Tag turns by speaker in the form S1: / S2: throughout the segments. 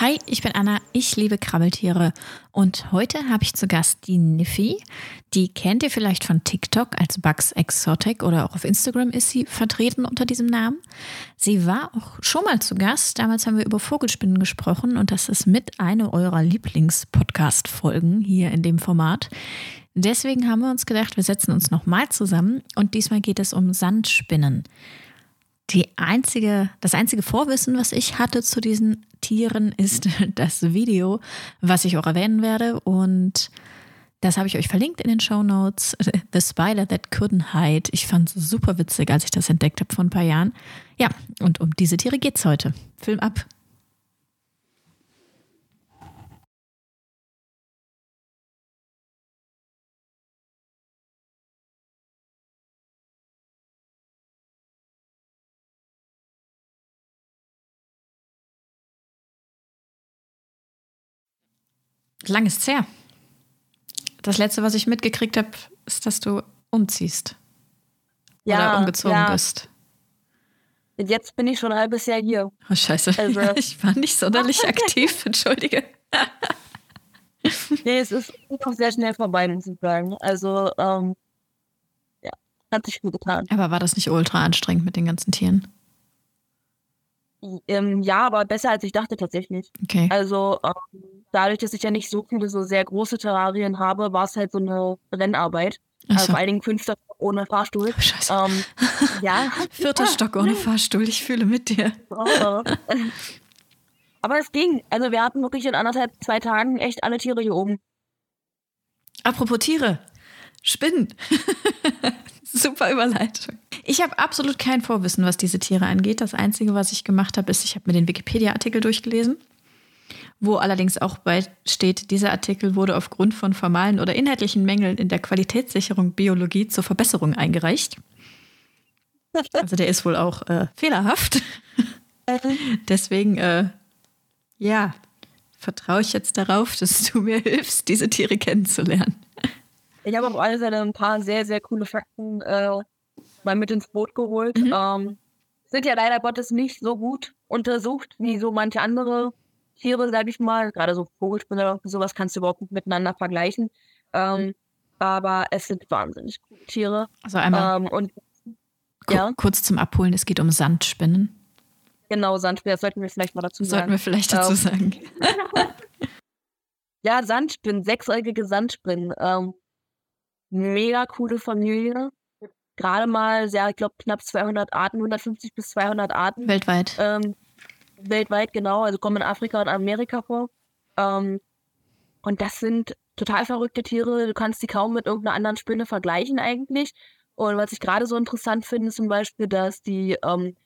S1: Hi, ich bin Anna, ich liebe Krabbeltiere und heute habe ich zu Gast die Niffy. Die kennt ihr vielleicht von TikTok als Bugs Exotic oder auch auf Instagram ist sie vertreten unter diesem Namen. Sie war auch schon mal zu Gast, damals haben wir über Vogelspinnen gesprochen und das ist mit einer eurer Lieblings-Podcast-Folgen hier in dem Format. Deswegen haben wir uns gedacht, wir setzen uns nochmal zusammen und diesmal geht es um Sandspinnen. Die einzige, das einzige Vorwissen, was ich hatte zu diesen Tieren, ist das Video, was ich auch erwähnen werde. Und das habe ich euch verlinkt in den Show Notes. The Spider That Couldn't Hide. Ich fand es super witzig, als ich das entdeckt habe vor ein paar Jahren. Ja, und um diese Tiere geht es heute. Film ab. Lang ist's her. Das letzte, was ich mitgekriegt habe, ist, dass du umziehst.
S2: Ja,
S1: Oder umgezogen
S2: ja.
S1: bist.
S2: Jetzt bin ich schon ein halbes Jahr hier.
S1: Oh, scheiße.
S2: Also-
S1: ich war nicht sonderlich aktiv, entschuldige.
S2: Nee, es ist auch sehr schnell vorbei, muss ich sagen. Also, ähm, ja, hat sich gut getan.
S1: Aber war das nicht ultra anstrengend mit den ganzen Tieren?
S2: Ähm, ja, aber besser als ich dachte tatsächlich.
S1: Okay.
S2: Also, ähm, dadurch, dass ich ja nicht so viele so sehr große Terrarien habe, war es halt so eine Rennarbeit. Also
S1: so.
S2: vor allen Dingen fünfter ohne Fahrstuhl.
S1: Oh, scheiße.
S2: Ähm, ja.
S1: Vierter Stock ohne Fahrstuhl, ich fühle mit dir.
S2: Oh. Aber es ging. Also wir hatten wirklich in anderthalb, zwei Tagen echt alle Tiere hier oben.
S1: Apropos Tiere. Spinnen. Super Überleitung. Ich habe absolut kein Vorwissen, was diese Tiere angeht. Das Einzige, was ich gemacht habe, ist, ich habe mir den Wikipedia-Artikel durchgelesen, wo allerdings auch bei steht, dieser Artikel wurde aufgrund von formalen oder inhaltlichen Mängeln in der Qualitätssicherung Biologie zur Verbesserung eingereicht. Also der ist wohl auch äh, fehlerhaft. Deswegen, äh, ja, vertraue ich jetzt darauf, dass du mir hilfst, diese Tiere kennenzulernen.
S2: Ich habe auf alle Fälle ein paar sehr, sehr coole Fakten äh, mal mit ins Boot geholt.
S1: Mhm.
S2: Ähm, sind ja leider Gottes nicht so gut untersucht wie so manche andere Tiere, sag ich mal. Gerade so Vogelspinne oder sowas kannst du überhaupt nicht miteinander vergleichen. Ähm, aber es sind wahnsinnig coole Tiere.
S1: Also einmal
S2: Ähm, und ja.
S1: kurz zum Abholen, es geht um Sandspinnen.
S2: genau, Sandspinnen, das sollten wir vielleicht mal dazu
S1: Sollten
S2: sagen.
S1: wir vielleicht dazu
S2: Ähm,
S1: sagen.
S2: Ja, Sandspinnen, sechsäugige Sandspinnen. Mega coole Familie. Gerade mal, sehr, ich glaube, knapp 200 Arten, 150 bis 200 Arten.
S1: Weltweit.
S2: Ähm, weltweit, genau. Also kommen in Afrika und Amerika vor. Ähm, und das sind total verrückte Tiere. Du kannst die kaum mit irgendeiner anderen Spinne vergleichen eigentlich. Und was ich gerade so interessant finde, ist zum Beispiel, dass die ähm,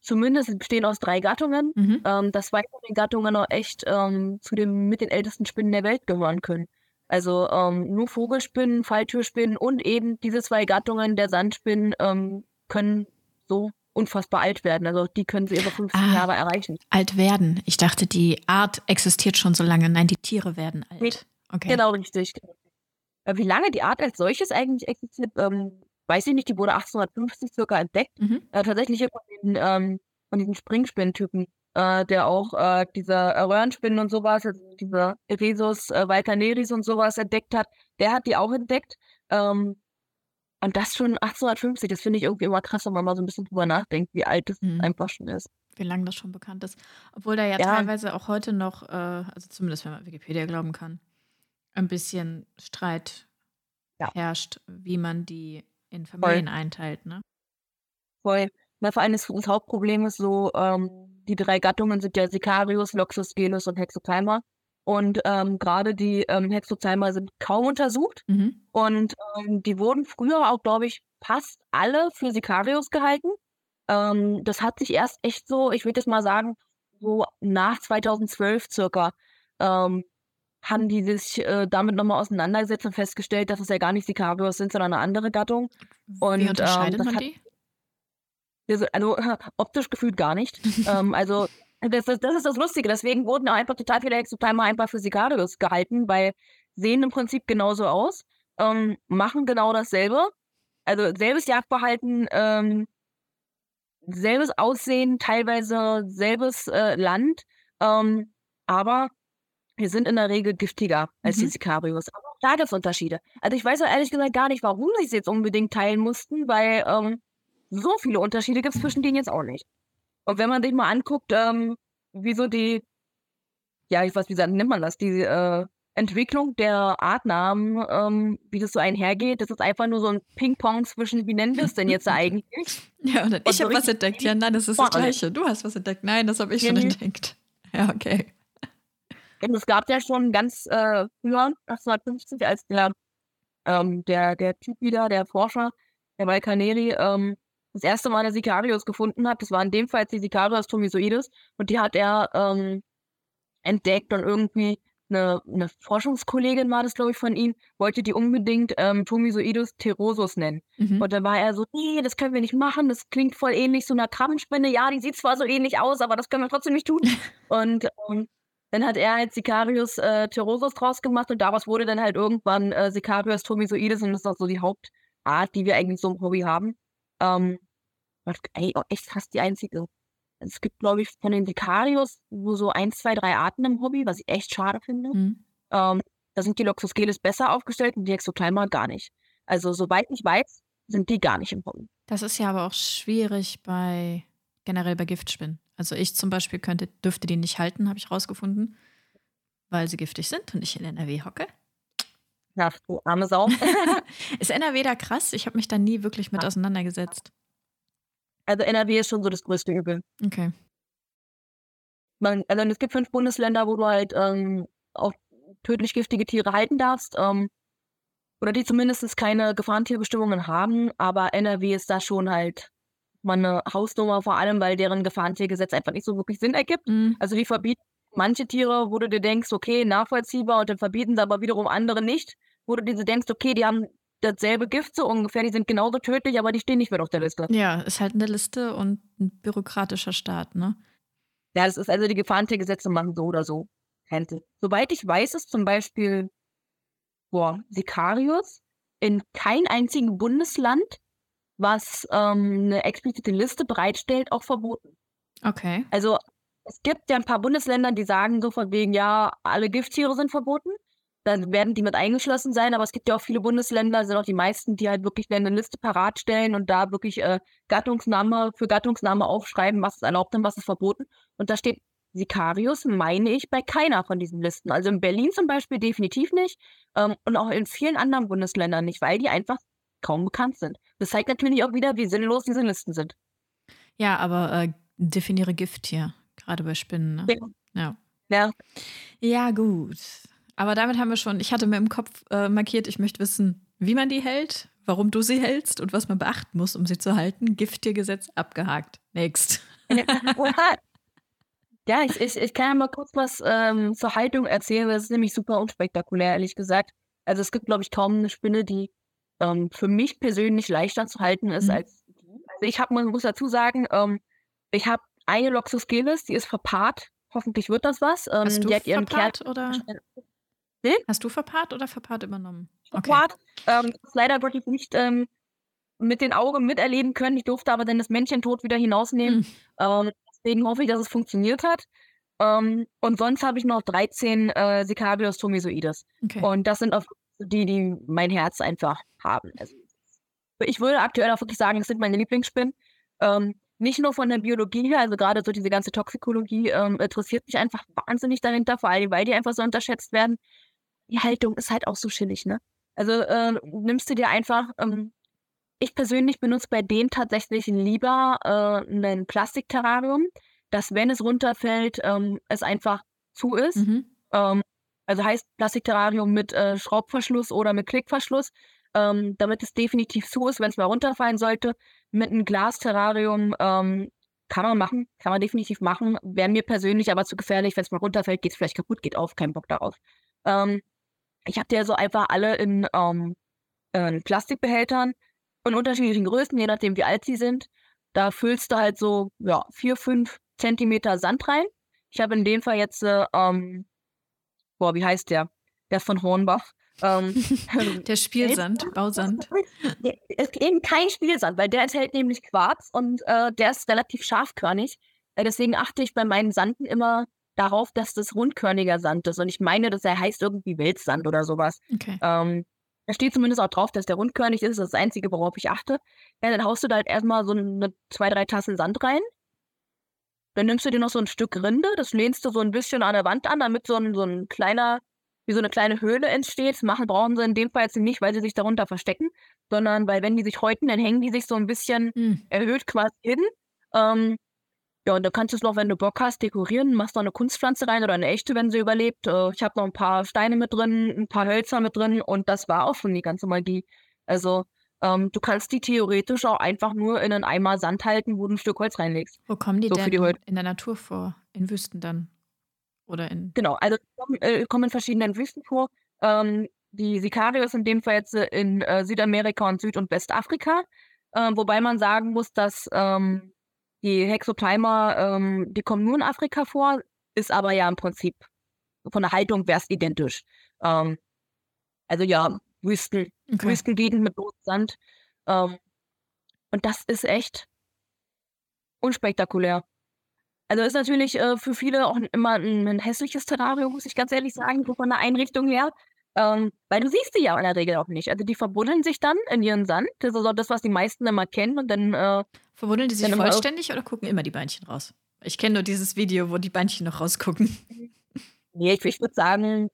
S2: zumindest bestehen aus drei Gattungen,
S1: Mhm.
S2: ähm, dass den Gattungen auch echt ähm, zu den mit den ältesten Spinnen der Welt gehören können. Also ähm, nur Vogelspinnen, Falltürspinnen und eben diese zwei Gattungen der Sandspinnen ähm, können so unfassbar alt werden. Also die können sie über 15
S1: Ah.
S2: Jahre erreichen.
S1: Alt werden. Ich dachte, die Art existiert schon so lange. Nein, die Tiere werden alt.
S2: Nee,
S1: Okay.
S2: Genau, richtig. Äh, Wie lange die Art als solches eigentlich existiert, ähm, weiß ich nicht. Die wurde 1850 circa entdeckt.
S1: Mhm.
S2: Äh, tatsächlich hier von, den, ähm, von diesen Springspinnentypen, äh, der auch äh, diese äh, Röhrenspinnen und sowas, also dieser Eresus äh, valcaneris und sowas entdeckt hat, der hat die auch entdeckt. Ähm, und das schon 1850, das finde ich irgendwie immer krass, wenn man mal so ein bisschen drüber nachdenkt, wie alt das
S1: Mhm.
S2: einfach schon ist.
S1: Wie lange das schon bekannt ist. Obwohl da ja,
S2: Ja.
S1: teilweise auch heute noch, äh, also zumindest wenn man Wikipedia glauben kann, ein bisschen Streit
S2: Ja.
S1: herrscht, wie man die in Familien einteilt. Ne?
S2: Voll. Na, vor allem das, das Hauptproblem ist so, ähm, die drei Gattungen sind ja Sicarius, Loxus, Gelus und Hexozyma. Und ähm, gerade die ähm, Hexozyma sind kaum untersucht.
S1: Mhm.
S2: Und ähm, die wurden früher auch, glaube ich, fast alle für Sicarius gehalten. Ähm, das hat sich erst echt so, ich würde jetzt mal sagen, so nach 2012 circa, ähm, haben die sich äh, damit nochmal auseinandergesetzt und festgestellt, dass es ja gar nicht Sicarius sind, sondern eine andere Gattung. Und,
S1: Wie
S2: ähm,
S1: unterscheidet man die?
S2: Also, optisch gefühlt gar nicht. ähm, also das, ist- das ist das Lustige. Deswegen wurden auch einfach total viele Hexotimer einfach für Sicarius gehalten, weil sehen im Prinzip genauso aus, ähm, machen genau dasselbe. Also selbes Jagdverhalten, ähm, selbes Aussehen, teilweise selbes äh, Land. Ähm, aber wir sind in der Regel giftiger als
S1: Mhm.
S2: die Sicarios. Aber auch da gibt es Unterschiede. Also ich weiß auch ehrlich gesagt gar nicht, warum sie es jetzt unbedingt teilen mussten, weil ähm, so viele Unterschiede gibt es zwischen denen jetzt auch nicht. Und wenn man sich mal anguckt, ähm, wieso die, ja, ich weiß, wie nennt man das, die äh, Entwicklung der Artnamen, ähm, wie das so einhergeht, das ist einfach nur so ein Ping-Pong zwischen, wie nennen wir es denn jetzt eigentlich?
S1: Ja, und dann,
S2: Und
S1: ich
S2: so
S1: habe was entdeckt. Ja, nein, das ist das. Gleiche. Du hast was entdeckt. Nein, das habe ich schon entdeckt. Ja, okay.
S2: Und es gab ja schon ganz äh, früher, 1850, als der, ähm, der, der Typ wieder, der Forscher, der Valcaneri, ähm, das erste Mal der Sicarius gefunden hat. Das war in dem Fall jetzt die Sicarius tomisoides und die hat er ähm, entdeckt und irgendwie eine, eine Forschungskollegin war das, glaube ich, von ihm, wollte die unbedingt ähm, Tomisoides terosus nennen.
S1: Mhm.
S2: Und dann war er so, nee, das können wir nicht machen, das klingt voll ähnlich so einer Krabbenspinne. Ja, die sieht zwar so ähnlich aus, aber das können wir trotzdem nicht tun. und ähm, dann hat er halt Sicarius äh, Pterosus draus gemacht und daraus wurde dann halt irgendwann äh, Sicarius tomisoides und das ist auch so die Hauptart, die wir eigentlich so im Hobby haben. Ähm, ey, auch echt fast die einzige. Es gibt, glaube ich, von den Sicarius nur so eins, zwei, drei Arten im Hobby, was ich echt schade finde.
S1: Mhm.
S2: Ähm, da sind die Loxosceles besser aufgestellt und die Exoclima gar nicht. Also, soweit ich weiß, sind die gar nicht im Hobby.
S1: Das ist ja aber auch schwierig bei generell bei Giftspinnen. Also ich zum Beispiel könnte, dürfte die nicht halten, habe ich rausgefunden, weil sie giftig sind und ich in NRW hocke.
S2: Ja, du arme Sau.
S1: Ist NRW da krass? Ich habe mich da nie wirklich mit auseinandergesetzt.
S2: also, NRW ist schon so das größte Übel.
S1: Okay.
S2: Man, also es gibt fünf Bundesländer, wo du halt ähm, auch tödlich giftige Tiere halten darfst. Ähm, oder die zumindest keine Gefahrentierbestimmungen haben. Aber NRW ist da schon halt mal eine Hausnummer, vor allem, weil deren Gefahrentiergesetz einfach nicht so wirklich Sinn ergibt.
S1: Mhm.
S2: Also die verbieten manche Tiere, wo du dir denkst, okay, nachvollziehbar, und dann verbieten sie aber wiederum andere nicht, wo du dir denkst, okay, die haben dasselbe Gift so ungefähr, die sind genauso tödlich, aber die stehen nicht mehr auf der Liste.
S1: Ja, ist halt eine Liste und ein bürokratischer Staat, ne?
S2: Ja, das ist also die Gefahrentiergesetze machen so oder so Sinn. Soweit ich weiß, ist zum Beispiel boah, Sicarius in kein einzigen Bundesland, was ähm, eine explizite Liste bereitstellt, auch verboten.
S1: Okay.
S2: Also es gibt ja ein paar Bundesländer, die sagen so von wegen, ja, alle Gifttiere sind verboten. Dann werden die mit eingeschlossen sein, aber es gibt ja auch viele Bundesländer, sind auch die meisten, die halt wirklich eine Liste parat stellen und da wirklich äh, Gattungsname für Gattungsname aufschreiben, was ist erlaubt und was ist verboten. Und da steht Sicarius, meine ich, bei keiner von diesen Listen. Also in Berlin zum Beispiel definitiv nicht ähm, und auch in vielen anderen Bundesländern nicht, weil die einfach kaum bekannt sind. Das zeigt natürlich auch wieder, wie sinnlos diese Listen sind.
S1: Ja, aber äh, definiere Gifttier, gerade bei Spinnen, ne? Ja.
S2: Ja,
S1: Ja, gut. Aber damit haben wir schon, ich hatte mir im Kopf äh, markiert, ich möchte wissen, wie man die hält, warum du sie hältst und was man beachten muss, um sie zu halten. Gifttiergesetz abgehakt. Next.
S2: Ja, ich, ich, ich kann ja mal kurz was ähm, zur Haltung erzählen, das ist nämlich super unspektakulär, ehrlich gesagt. Also es gibt, glaube ich, kaum eine Spinne, die ähm, für mich persönlich leichter zu halten ist
S1: Mhm.
S2: als die. Also ich habe, man muss dazu sagen, ähm, ich habe eine Loxosceles, die ist verpaart. Hoffentlich wird das was. Ähm,
S1: Hast du
S2: die hat ihren Kern
S1: verpaart oder hast du verpaart oder verpaart übernommen? Okay.
S2: verpaart. Ähm, das leider wirklich nicht ähm, mit den Augen miterleben können. Ich durfte aber dann das Männchen tot wieder hinausnehmen.
S1: Mhm.
S2: Ähm, deswegen hoffe ich, dass es funktioniert hat. Ähm, und sonst habe ich noch 13 äh, Sicarius tomisoides.
S1: Okay.
S2: Und das sind auch die, die mein Herz einfach haben. Also, ich würde aktuell auch wirklich sagen, das sind meine Lieblingsspinnen. Ähm, nicht nur von der Biologie her, also gerade so diese ganze Toxikologie ähm, interessiert mich einfach wahnsinnig dahinter, vor allem, weil die einfach so unterschätzt werden. Die Haltung ist halt auch so chillig, ne? Also äh, nimmst du dir einfach, ähm, ich persönlich benutze bei denen tatsächlich lieber äh, ein Plastikterrarium, dass wenn es runterfällt, ähm, es einfach zu ist.
S1: Mhm.
S2: Ähm, also heißt Plastikterrarium mit äh, Schraubverschluss oder mit Klickverschluss, ähm, damit es definitiv zu ist, wenn es mal runterfallen sollte. Mit einem Glasterrarium ähm, kann man machen, kann man definitiv machen. Wäre mir persönlich aber zu gefährlich, wenn es mal runterfällt, geht es vielleicht kaputt, geht auf, kein Bock darauf. Ähm, ich habe die also einfach alle in, ähm, in Plastikbehältern von unterschiedlichen Größen, je nachdem wie alt sie sind. Da füllst du halt so ja, vier, fünf Zentimeter Sand rein. Ich habe in dem Fall jetzt, äh, ähm, boah, wie heißt der? Der von Hornbach. Ähm,
S1: Der Spielsand, Bausand.
S2: ist eben kein Spielsand, weil der enthält nämlich Quarz und äh, der ist relativ scharfkörnig. Äh, deswegen achte ich bei meinen Sanden immer darauf, dass das rundkörniger Sand ist. Und ich meine, dass er heißt irgendwie Weltsand oder sowas.
S1: Okay.
S2: Ähm, da steht zumindest auch drauf, dass der rundkörnig ist. Das ist das Einzige, worauf ich achte. Ja, dann haust du da halt erstmal so eine zwei, drei Tassen Sand rein. Dann nimmst du dir noch so ein Stück Rinde, das lehnst du so ein bisschen an der Wand an, damit so ein, so ein kleiner, wie so eine kleine Höhle entsteht. Machen brauchen sie in dem Fall jetzt nicht, weil sie sich darunter verstecken, sondern weil wenn die sich häuten, dann hängen die sich so ein bisschen
S1: Hm.
S2: erhöht quasi hin. Ähm, ja, und dann kannst du es noch, wenn du Bock hast, dekorieren. Machst noch eine Kunstpflanze rein oder eine echte, wenn sie überlebt. Äh, ich habe noch ein paar Steine mit drin, ein paar Hölzer mit drin und das war auch schon die ganze Magie. Also, ähm, du kannst die theoretisch auch einfach nur in einen Eimer Sand halten, wo du ein Stück Holz reinlegst.
S1: Wo kommen die
S2: So
S1: denn
S2: die
S1: in der Natur vor? In Wüsten dann? Oder in.
S2: Genau, also äh, kommen in verschiedenen Wüsten vor. Ähm, die Sicarius in dem Fall jetzt äh, in äh, Südamerika und Süd- und Westafrika. Ähm, wobei man sagen muss, dass ähm, die Hexopalma, ähm, die kommen nur in Afrika vor, ist aber ja im Prinzip von der Haltung wäre es identisch. Ähm, also ja, Wüsten,
S1: Okay.
S2: Wüstengegend mit Sand. Ähm, und das ist echt unspektakulär. Also ist natürlich äh, für viele auch immer ein, ein hässliches Terrarium, muss ich ganz ehrlich sagen, so von der Einrichtung her. Ähm, weil du siehst die ja in der Regel auch nicht. Also die verbuddeln sich dann in ihren Sand. Das ist auch das, was die meisten immer kennen. Und dann, äh,
S1: Verbuddeln die sich vollständig oder gucken immer die Beinchen raus? Ich kenne nur dieses Video, wo die Beinchen noch rausgucken.
S2: nee, ich, ich würde sagen,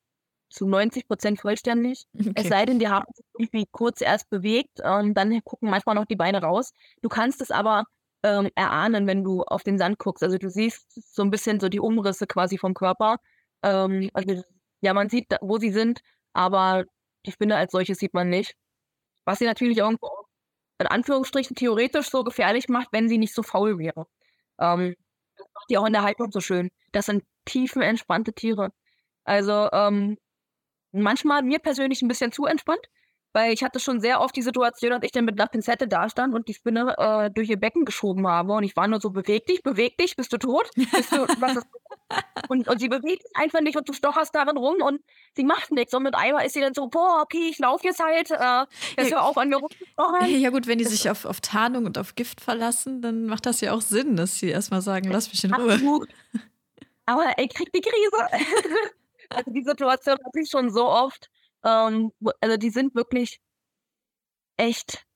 S2: zu 90 Prozent vollständig. Es
S1: Okay.
S2: sei denn, die haben sich irgendwie kurz erst bewegt und dann gucken manchmal noch die Beine raus. Du kannst es aber ähm, erahnen, wenn du auf den Sand guckst. Also du siehst so ein bisschen so die Umrisse quasi vom Körper. Ähm, also ja, man sieht, wo sie sind, aber die Spinne als solches sieht man nicht. Was sie natürlich irgendwo in Anführungsstrichen theoretisch so gefährlich macht, wenn sie nicht so faul wäre. Ähm, das macht die auch in der Haltung so schön. Das sind tiefenentspannte Tiere. Also ähm, manchmal mir persönlich ein bisschen zu entspannt, weil ich hatte schon sehr oft die Situation, dass ich dann mit einer Pinzette dastand und die Spinne äh, durch ihr Becken geschoben habe und ich war nur so, beweg dich, beweg dich, bist du tot? Bist du, was ist und, und sie bewegt sich einfach nicht und du stocherst darin rum und sie macht nichts. Und mit einmal ist sie dann so, boah, okay, ich laufe jetzt halt, äh, jetzt hör auf an mir rumzustochern.
S1: Ja gut, wenn die sich auf, auf Tarnung und auf Gift verlassen, dann macht das ja auch Sinn, dass sie erstmal sagen, lass mich in Ruhe.
S2: Absolut. Aber ey, kriegt die Krise. also die Situation hatte ich schon so oft. Ähm, also die sind wirklich echt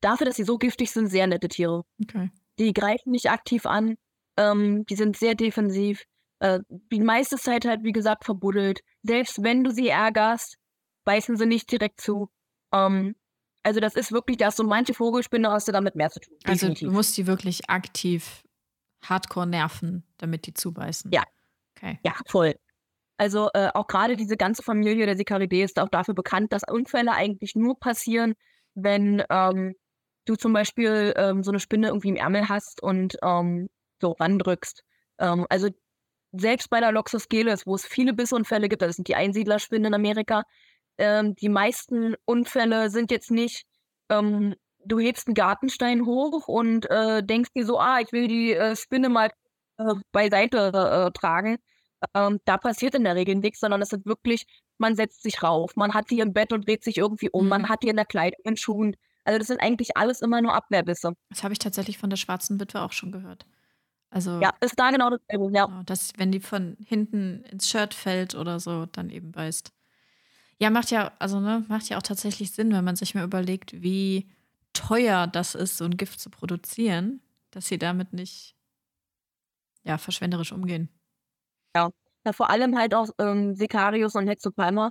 S2: dafür, dass sie so giftig sind, sehr nette Tiere.
S1: Okay.
S2: Die greifen nicht aktiv an. Ähm, die sind sehr defensiv. Äh, die meiste Zeit halt, wie gesagt, verbuddelt. Selbst wenn du sie ärgerst, beißen sie nicht direkt zu. Ähm, also das ist wirklich, da hast du manche Vogelspinne, hast du damit mehr zu tun.
S1: Also
S2: Definitiv.
S1: du musst die wirklich aktiv hardcore nerven, damit die zubeißen.
S2: Ja.
S1: Okay.
S2: Ja, voll. Also äh, auch gerade diese ganze Familie der Sicaridae ist auch dafür bekannt, dass Unfälle eigentlich nur passieren, wenn ähm, du zum Beispiel ähm, so eine Spinne irgendwie im Ärmel hast und ähm, so randrückst. Ähm, also selbst bei der Loxosceles, wo es viele Bissunfälle gibt, das sind die Einsiedlerspinnen in Amerika, ähm, die meisten Unfälle sind jetzt nicht, ähm, du hebst einen Gartenstein hoch und äh, denkst dir so, ah, ich will die äh, Spinne mal äh, beiseite äh, tragen. Ähm, da passiert in der Regel nichts, sondern es sind wirklich, man setzt sich rauf, man hat die im Bett und dreht sich irgendwie um,
S1: Mhm.
S2: man hat die in der Kleidung, in Schuhen. Also das sind eigentlich alles immer nur Abwehrbisse.
S1: Das habe ich tatsächlich von der schwarzen Witwe auch schon gehört. Also,
S2: Ja, ist da genau dasselbe. Ja.
S1: genau, dass, wenn die von hinten ins Shirt fällt oder so, dann eben beißt. Ja, macht ja, also ne, macht ja auch tatsächlich Sinn, wenn man sich mal überlegt, wie teuer das ist, so ein Gift zu produzieren, dass sie damit nicht ja, verschwenderisch umgehen.
S2: Ja, vor allem halt auch ähm, Sicarius und Hexopalma.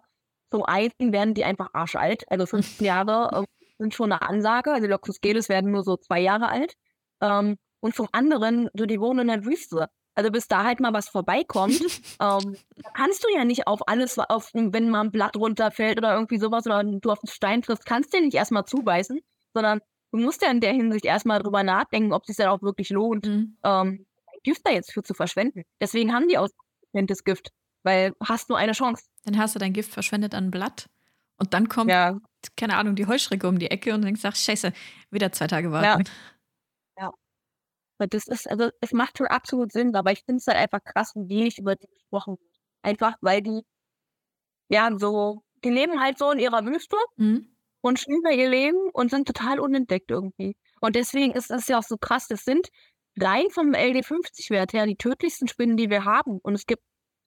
S2: Zum einen werden die einfach arschalt, also 15 Jahre ähm, sind schon eine Ansage. Also Loxosceles werden nur so zwei Jahre alt. Ähm, und zum anderen, so die wohnen in der Wüste. Also bis da halt mal was vorbeikommt, ähm, kannst du ja nicht auf alles, auf, wenn mal ein Blatt runterfällt oder irgendwie sowas oder du auf einen Stein triffst, kannst du ja nicht erstmal zubeißen, sondern du musst ja in der Hinsicht erstmal drüber nachdenken, ob es sich dann auch wirklich lohnt,
S1: Mhm.
S2: ähm, Gift da jetzt für zu verschwenden. Deswegen haben die ausgewähltes Gift, weil hast nur eine Chance.
S1: Dann hast du dein Gift verschwendet an ein Blatt und dann kommt,
S2: Ja,
S1: keine Ahnung, die Heuschrecke um die Ecke und denkst, ach scheiße, wieder zwei Tage warten.
S2: weil das ist, also es macht schon absolut Sinn, aber ich finde es halt einfach krass, wie wenig über die gesprochen wird. Einfach, weil die, ja, so, die leben halt so in ihrer Wüste
S1: Mhm.
S2: und da ihr Leben und sind total unentdeckt irgendwie. Und deswegen ist das ja auch so krass, das sind rein vom LD50-Wert her die tödlichsten Spinnen, die wir haben. Und es gibt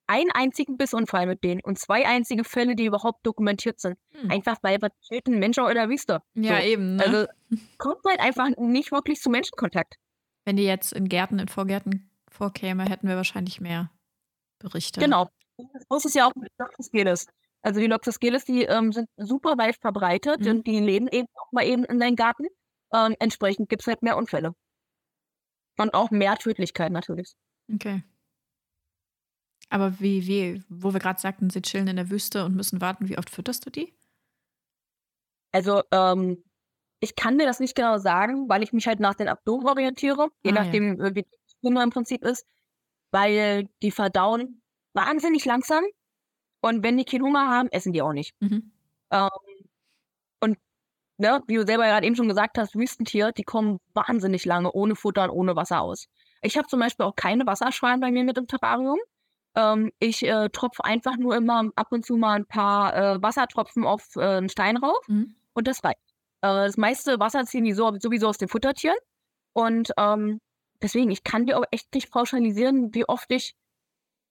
S2: einen einzigen Bissunfall mit denen und zwei einzige Fälle, die überhaupt dokumentiert sind. Hm. Einfach weil wir töten Menschen in der Wüste.
S1: Ja, so. eben. Ne? Also
S2: kommt halt einfach nicht wirklich zu Menschenkontakt.
S1: Wenn die jetzt in Gärten, in Vorgärten vorkäme, hätten wir wahrscheinlich mehr Berichte.
S2: Genau. Das ist ja auch mit Loxosceles. Also die Loxosceles, die ähm, sind super weit verbreitet mhm. und die leben eben auch mal eben in deinem Garten. Ähm, entsprechend gibt es halt mehr Unfälle. Und auch mehr Tödlichkeit natürlich.
S1: Okay. Aber wie, wie, wo wir gerade sagten, sie chillen in der Wüste und müssen warten, wie oft fütterst du die?
S2: Also, ähm, ich kann dir das nicht genau sagen, weil ich mich halt nach den Abdomen orientiere, je ah, nachdem, ja. Äh, wie die Stimme im Prinzip ist, weil die verdauen wahnsinnig langsam und wenn die keinen Hunger haben, essen die auch nicht. Mhm. Ähm, und ne, wie du selber gerade eben schon gesagt hast, Wüstentier, die kommen wahnsinnig lange ohne Futter und ohne Wasser aus. Ich habe zum Beispiel auch keine Wasserschweine bei mir mit im Terrarium. Ähm, ich äh, tropfe einfach nur immer ab und zu mal ein paar äh, Wassertropfen auf äh, einen Stein rauf mhm. und das reicht. Äh, das meiste Wasser ziehen die so, sowieso aus den Futtertieren. Und ähm, deswegen, ich kann dir auch echt nicht pauschalisieren, wie oft ich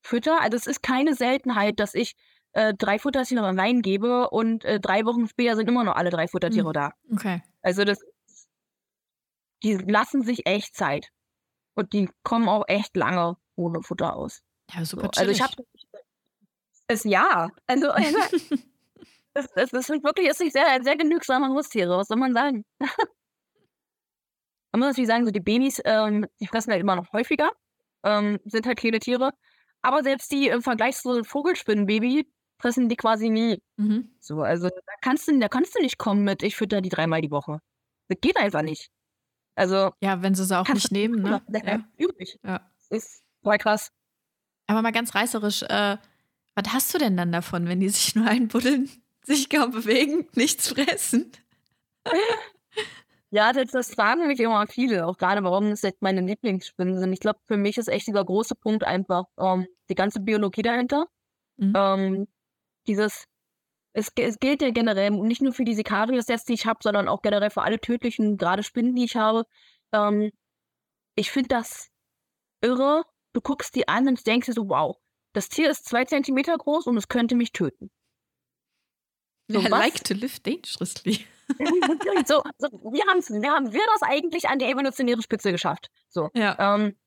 S2: fütter. Also es ist keine Seltenheit, dass ich äh, drei Futtertiere reingebe gebe und äh, drei Wochen später sind immer noch alle drei Futtertiere mhm. da.
S1: Okay.
S2: Also das, die lassen sich echt Zeit. Und die kommen auch echt lange ohne Futter aus.
S1: Ja, super
S2: so. Also ich habe es ja. Also, also es, es, es sind wirklich ist sehr, sehr genügsame Haustiere, was soll man sagen? man muss natürlich sagen, so die Babys, ähm, die fressen halt immer noch häufiger, ähm, sind halt kleine Tiere. Aber selbst die im Vergleich zu so einem Vogelspinnenbaby fressen die quasi nie. Mhm. So, also da kannst du, da kannst du nicht kommen mit, ich fütter die dreimal die Woche. Das geht einfach nicht. Also.
S1: Ja, wenn sie sie auch nicht nehmen, ne?
S2: Ja. Übrig. Ja. Das ist voll krass.
S1: Aber mal ganz reißerisch, äh, was hast du denn dann davon, wenn die sich nur einbuddeln, sich kaum bewegen, nichts fressen?
S2: Ja, das, das fragen mich immer viele, auch gerade warum es jetzt meine Lieblingsspinnen sind. Ich glaube, für mich ist echt dieser große Punkt einfach ähm, die ganze Biologie dahinter. Mhm. Ähm, dieses, es, es, gilt ja generell nicht nur für die Sicarius die ich habe, sondern auch generell für alle tödlichen, gerade Spinnen, die ich habe. Ähm, ich finde das irre. Du guckst die an und denkst dir so, wow, das Tier ist zwei Zentimeter groß und es könnte mich töten.
S1: So, I like to live dangerously.
S2: so, so, wie, wie haben wir das eigentlich an die evolutionäre Spitze geschafft? So,
S1: ja.
S2: ähm,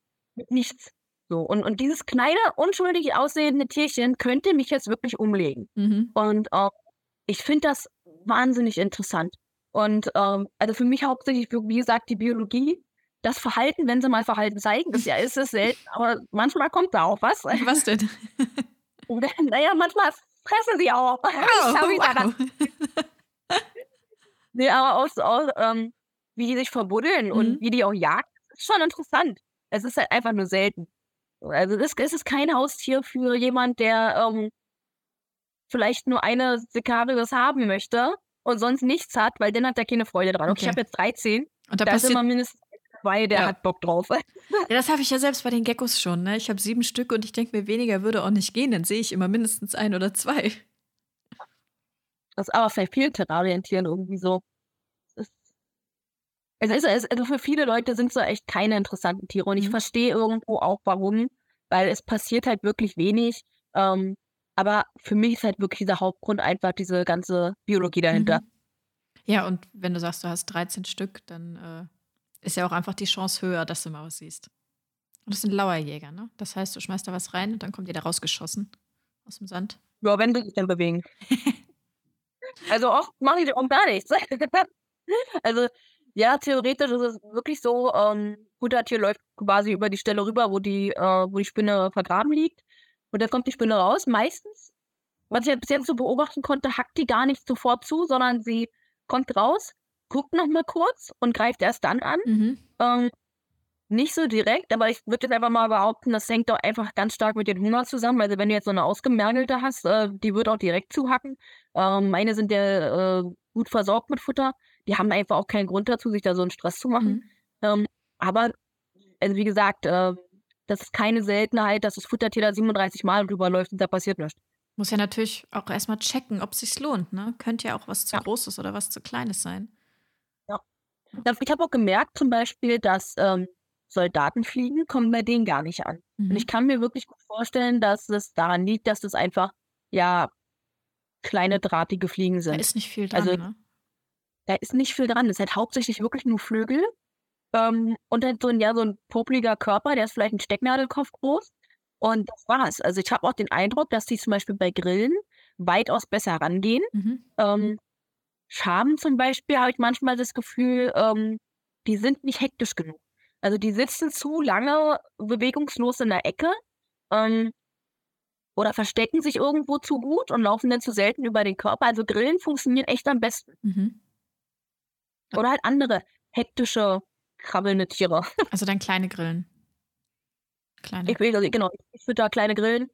S2: nichts. So, und, und dieses kleine, unschuldig aussehende Tierchen könnte mich jetzt wirklich umlegen. Mhm. Und äh, ich finde das wahnsinnig interessant. Und ähm, also für mich hauptsächlich, wie gesagt, die Biologie, das Verhalten, wenn sie mal Verhalten zeigen, das ja ist es selten, aber manchmal kommt da auch was.
S1: Was denn?
S2: naja, manchmal fressen sie auch. Oh, wow. Nee, aber aus, aus ähm, wie die sich verbuddeln mhm. und wie die auch jagen, ist schon interessant. Es ist halt einfach nur selten. Also es ist kein Haustier für jemand, der ähm, vielleicht nur eine Sicarius haben möchte und sonst nichts hat, weil dann hat er keine Freude dran. Okay. Ich habe jetzt 13.
S1: Und da,
S2: da
S1: ist
S2: immer mindestens zwei, der ja. hat Bock drauf.
S1: Ja, das habe ich ja selbst bei den Geckos schon. Ne? Ich habe sieben Stück und ich denke mir, weniger würde auch nicht gehen. Dann sehe ich immer mindestens ein oder zwei.
S2: Das ist aber vielleicht viel Terrarientieren irgendwie so. Es ist, es, also für viele Leute sind so echt keine interessanten Tiere und ich mhm. verstehe irgendwo auch warum, weil es passiert halt wirklich wenig. Ähm, aber für mich ist halt wirklich dieser Hauptgrund einfach diese ganze Biologie dahinter. Mhm.
S1: Ja, und wenn du sagst, du hast 13 Stück, dann äh, ist ja auch einfach die Chance höher, dass du mal was siehst. Und das sind Lauerjäger, ne? Das heißt, du schmeißt da was rein und dann kommt ihr da rausgeschossen aus dem Sand.
S2: Ja, wenn du dich dann bewegen. Also oft mache ich auch gar nichts. also ja, theoretisch ist es wirklich so, ähm, Futtertier läuft quasi über die Stelle rüber, wo die, äh, wo die Spinne vergraben liegt. Und dann kommt die Spinne raus. Meistens, was ich bis jetzt so beobachten konnte, hackt die gar nicht sofort zu, sondern sie kommt raus, guckt noch mal kurz und greift erst dann an. Mhm. Ähm, nicht so direkt, aber ich würde jetzt einfach mal behaupten, das hängt doch einfach ganz stark mit dem Hunger zusammen. Also wenn du jetzt so eine ausgemergelte hast, äh, die wird auch direkt zuhacken. Ähm, meine sind ja äh, gut versorgt mit Futter. Die haben einfach auch keinen Grund dazu, sich da so einen Stress zu machen. Mhm. Ähm, aber, also wie gesagt, äh, das ist keine Seltenheit, dass das Futtertier da 37 Mal drüber läuft und da passiert nichts.
S1: Muss ja natürlich auch erstmal checken, ob es sich lohnt. Ne? Könnte ja auch was zu ja. Großes oder was zu Kleines sein.
S2: Ja. Ich habe auch gemerkt zum Beispiel, dass ähm, Soldaten fliegen, kommt bei denen gar nicht an. Und ich
S1: Mhm.
S2: kann mir wirklich gut vorstellen, dass es daran liegt, dass das einfach, ja, kleine drahtige Fliegen
S1: Da
S2: sind.
S1: ist nicht viel dran,
S2: Also
S1: ne?
S2: Da ist nicht viel dran. Das ist halt hauptsächlich wirklich nur Flügel, ähm, und dann so 'n ja, so 'n popliger Körper, der ist vielleicht 'n Stecknadelkopf groß und das war's. Also, ich habe auch den Eindruck, dass die zum Beispiel bei Grillen weitaus besser rangehen.
S1: Mhm.
S2: Ähm, Schaben zum Beispiel habe ich manchmal das Gefühl, ähm, die sind nicht hektisch genug. Also, die sitzen zu lange bewegungslos in der Ecke, ähm oder verstecken sich irgendwo zu gut und laufen dann zu selten über den Körper. Also, Grillen funktionieren echt am besten.
S1: Mhm.
S2: Oder halt andere hektische, krabbelnde Tiere.
S1: Also dann kleine Grillen. Kleine.
S2: Ich will genau, ich würde da kleine Grillen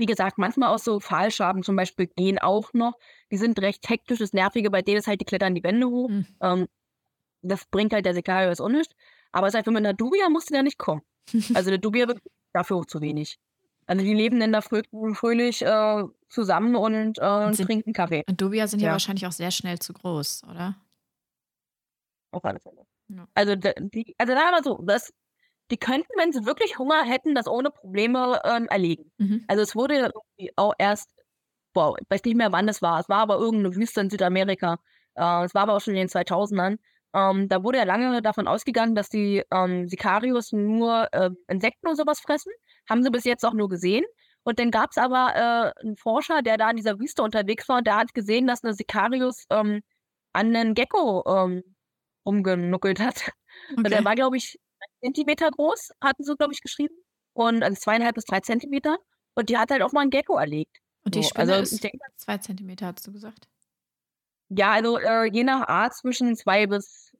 S2: wie gesagt, manchmal auch so Pfahlschaben zum Beispiel gehen auch noch. Die sind recht hektisch. Das Nervige bei denen ist halt, die klettern die Wände hoch.
S1: Mhm.
S2: Ähm, das bringt halt der Sicarius auch nicht. Aber seit wir mit 'ner Dubia musste der nicht kommen. Also, der Dubia wird dafür auch zu wenig. Also, die leben dann da frö fröhlich, äh, zusammen und, äh,
S1: Und sind
S2: trinken Kaffee.
S1: und Dubia sind ja
S2: Ja.
S1: wahrscheinlich auch sehr schnell zu groß, oder?
S2: Auf alle Fälle.
S1: Ja.
S2: Also, die also, sagen wir mal so, das die könnten, wenn sie wirklich Hunger hätten, das ohne Probleme, ähm, erlegen.
S1: Mhm.
S2: Also, es wurde auch erst boah, ich weiß nicht mehr, wann das war. Es war aber irgend 'ne Wüste in Südamerika. Äh, es war aber auch schon in den 2000ern. Ähm, da wurde ja lange davon ausgegangen, dass die, ähm, Sicarius nur, äh, Insekten und so was fressen. Haben sie bis jetzt auch nur gesehen. Und dann gab's aber, äh, 'n Forscher, der da in dieser Wüste unterwegs war und der hat gesehen, dass 'ne Sicarius, ähm, an 'nen Gecko, ähm, rumgenuckelt hat. Der
S1: Okay.
S2: war, glaube ich, 3 Zentimeter groß, hatten sie, glaube ich, geschrieben. Und also 2,5 bis 3 Zentimeter. Und die hat halt auch mal 'n Gecko erlegt.
S1: Und die
S2: So,
S1: Spinne
S2: also,
S1: ist
S2: denke
S1: 2 Zentimeter, hast du gesagt?
S2: Ja, also, äh, je nach Art zwischen 2 bis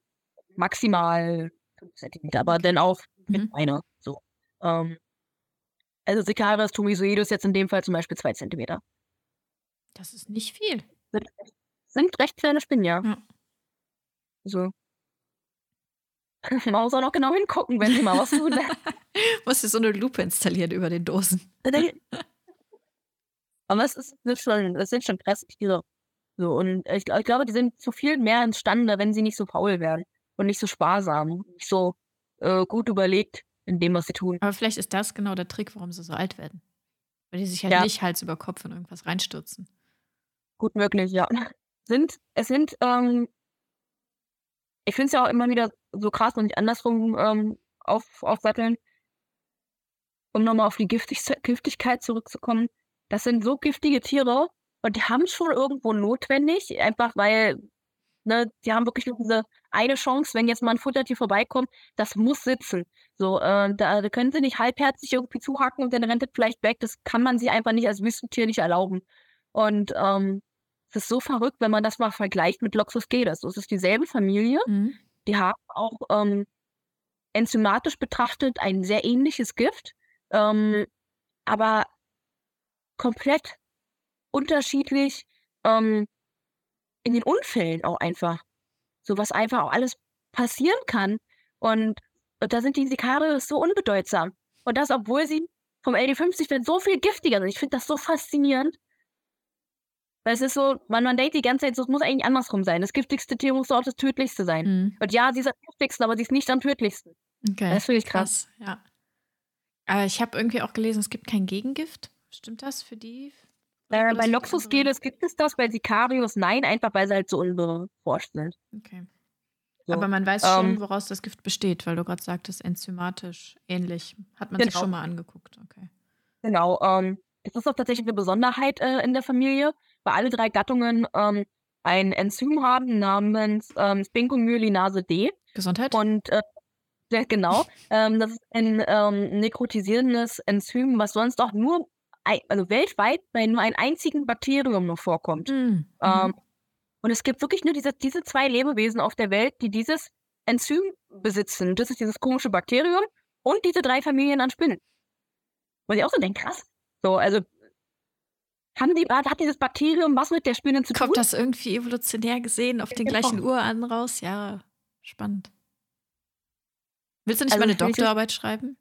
S2: maximal 5 Zentimeter, aber dann auch mit
S1: Mhm.
S2: Beine, so. Ähm, also, Sicarius tomisoidus jetzt in dem Fall zum Beispiel 2 Zentimeter.
S1: Das ist nicht viel.
S2: Sind recht sind recht kleine Spinnen, ja.
S1: Ja.
S2: So. Man muss auch noch genau hingucken, wenn sie mal was tun?
S1: Musst dir so 'ne Lupe installieren über den Dosen.
S2: Aber es ist sind schon es sind schon Presstiere. So, und ich ich glaube, die sind zu viel mehr imstande, wenn sie nicht so faul wären und nicht so sparsam, nicht so, äh, gut überlegt in dem, was sie tun.
S1: Aber vielleicht ist das genau der Trick, warum sie so alt werden. Weil die sich halt
S2: Ja.
S1: nicht Hals über Kopf in irgendwas reinstürzen.
S2: Gut möglich, ja. Sind es sind, ähm ich finde es ja auch immer wieder so krass und nicht andersrum, ähm, auf aufsatteln um noch mal auf die Giftigste Giftigkeit zurückzukommen. Das sind so giftige Tiere und die haben's schon irgendwo notwendig, einfach weil, ne, die haben wirklich nur diese eine Chance, wenn jetzt mal 'n Futtertier vorbeikommt, das muss sitzen. So, äh, da da können sie nicht halbherzig irgendwie zuhacken und dann rennt es vielleicht weg. Das kann man sich einfach nicht als Wüstentier nicht erlauben. Und, ähm, es ist so verrückt, wenn man das mal vergleicht mit Loxosceles. Das ist dieselbe Familie.
S1: Mhm.
S2: Die haben auch, ähm, enzymatisch betrachtet ein sehr ähnliches Gift, ähm, aber komplett unterschiedlich, ähm, in den Unfällen auch einfach. So was einfach auch alles passieren kann. Und da sind die Sicarius so unbedeutsam. Und das, obwohl sie vom LD50 dann so viel giftiger sind. Ich finde das so faszinierend. Weil es ist so man man denkt die ganze Zeit so, es muss eigentlich andersrum sein. Das giftigste Tier muss doch auch das tödlichste sein.
S1: Mhm.
S2: Und ja, sie ist am giftigsten, aber sie ist nicht am tödlichsten.
S1: Okay.
S2: Das finde ich krass.
S1: Krass, ja. Aber ich habe irgendwie auch gelesen, es gibt kein Gegengift. Stimmt das für die?
S2: Äh, bei
S1: ist das
S2: Loxosceles gibt es das, bei Sicarius nein, einfach weil sie halt so unbeforscht sind.
S1: Okay.
S2: So,
S1: Aber man weiß schon,
S2: ähm
S1: woraus das Gift besteht, weil du grad sagtest, enzymatisch ähnlich. Hat man sich
S2: Genau.
S1: schon mal angeguckt, okay.
S2: Genau, ähm, das ist auch tatsächlich 'ne Besonderheit, äh, in der Familie, weil alle 3 Gattungen, ähm, ein Enzym haben namens, ähm, Sphingomyelinase D.
S1: Gesundheit?
S2: Und, äh ja, genau. ähm, das ist ein, ähm, nekrotisierendes Enzym, was sonst auch nur also weltweit bei nur einem einzigen Bakterium nur vorkommt.
S1: Mhm.
S2: Ähm, und es gibt wirklich nur diese diese 2 Lebewesen auf der Welt, die dieses Enzym besitzen. Das ist dieses komische Bakterium und diese 3 Familien an Spinnen. Wo ich auch so denke: „Krass.“ So, also haben die hat dieses Bakterium was mit der Spinne zu tun?
S1: Kommt das irgendwie evolutionär gesehen auf den
S2: Genau.
S1: gleichen Urahnen raus? Ja, spannend. Willst du nicht
S2: Also,
S1: mal 'ne
S2: das finde ich
S1: Doktorarbeit schreiben?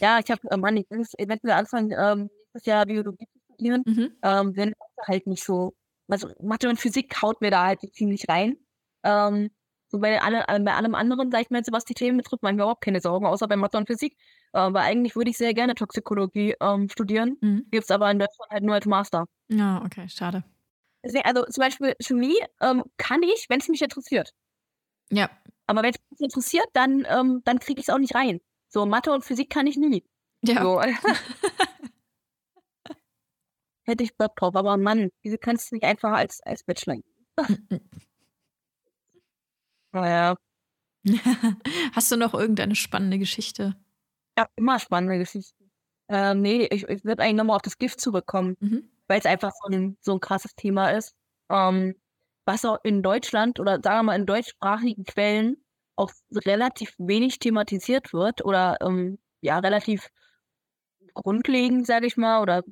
S2: Ja, ich habe äh, Mann, ich will eventuell anfangen, ähm, nächstes Jahr Biologie zu studieren.
S1: Mhm.
S2: Ähm, wenn halt nicht so also, Mathe und Physik haut mir da halt ziemlich rein. Ähm, So bei, alle, bei allem anderen, sag ich mal jetzt, was die Themen betrifft, mache ich mir überhaupt keine Sorgen, außer bei Mathe und Physik. Äh, weil eigentlich würde ich sehr gerne Toxikologie ähm, studieren. Mhm. Gibt es aber in Deutschland halt nur als Master.
S1: Ja, okay, schade.
S2: Deswegen, also zum Beispiel Chemie ähm, kann ich, wenn es mich interessiert.
S1: Ja.
S2: Aber wenn es mich interessiert, dann, ähm, dann kriege ich es auch nicht rein. So, Mathe und Physik kann ich nie.
S1: Ja.
S2: So. Hätte ich Bock drauf, aber Mann, wieso kannst du nicht einfach als, als Bachelor Naja.
S1: Hast du noch irgendeine spannende Geschichte?
S2: Ja, immer spannende Geschichten. Ähm, nee, ich, ich würde eigentlich nochmal auf das Gift zurückkommen, mhm. weil es einfach so ein, so ein krasses Thema ist. Ähm, was auch in Deutschland oder sagen wir mal in deutschsprachigen Quellen auch relativ wenig thematisiert wird oder ähm, ja, relativ grundlegend, sage ich mal, oder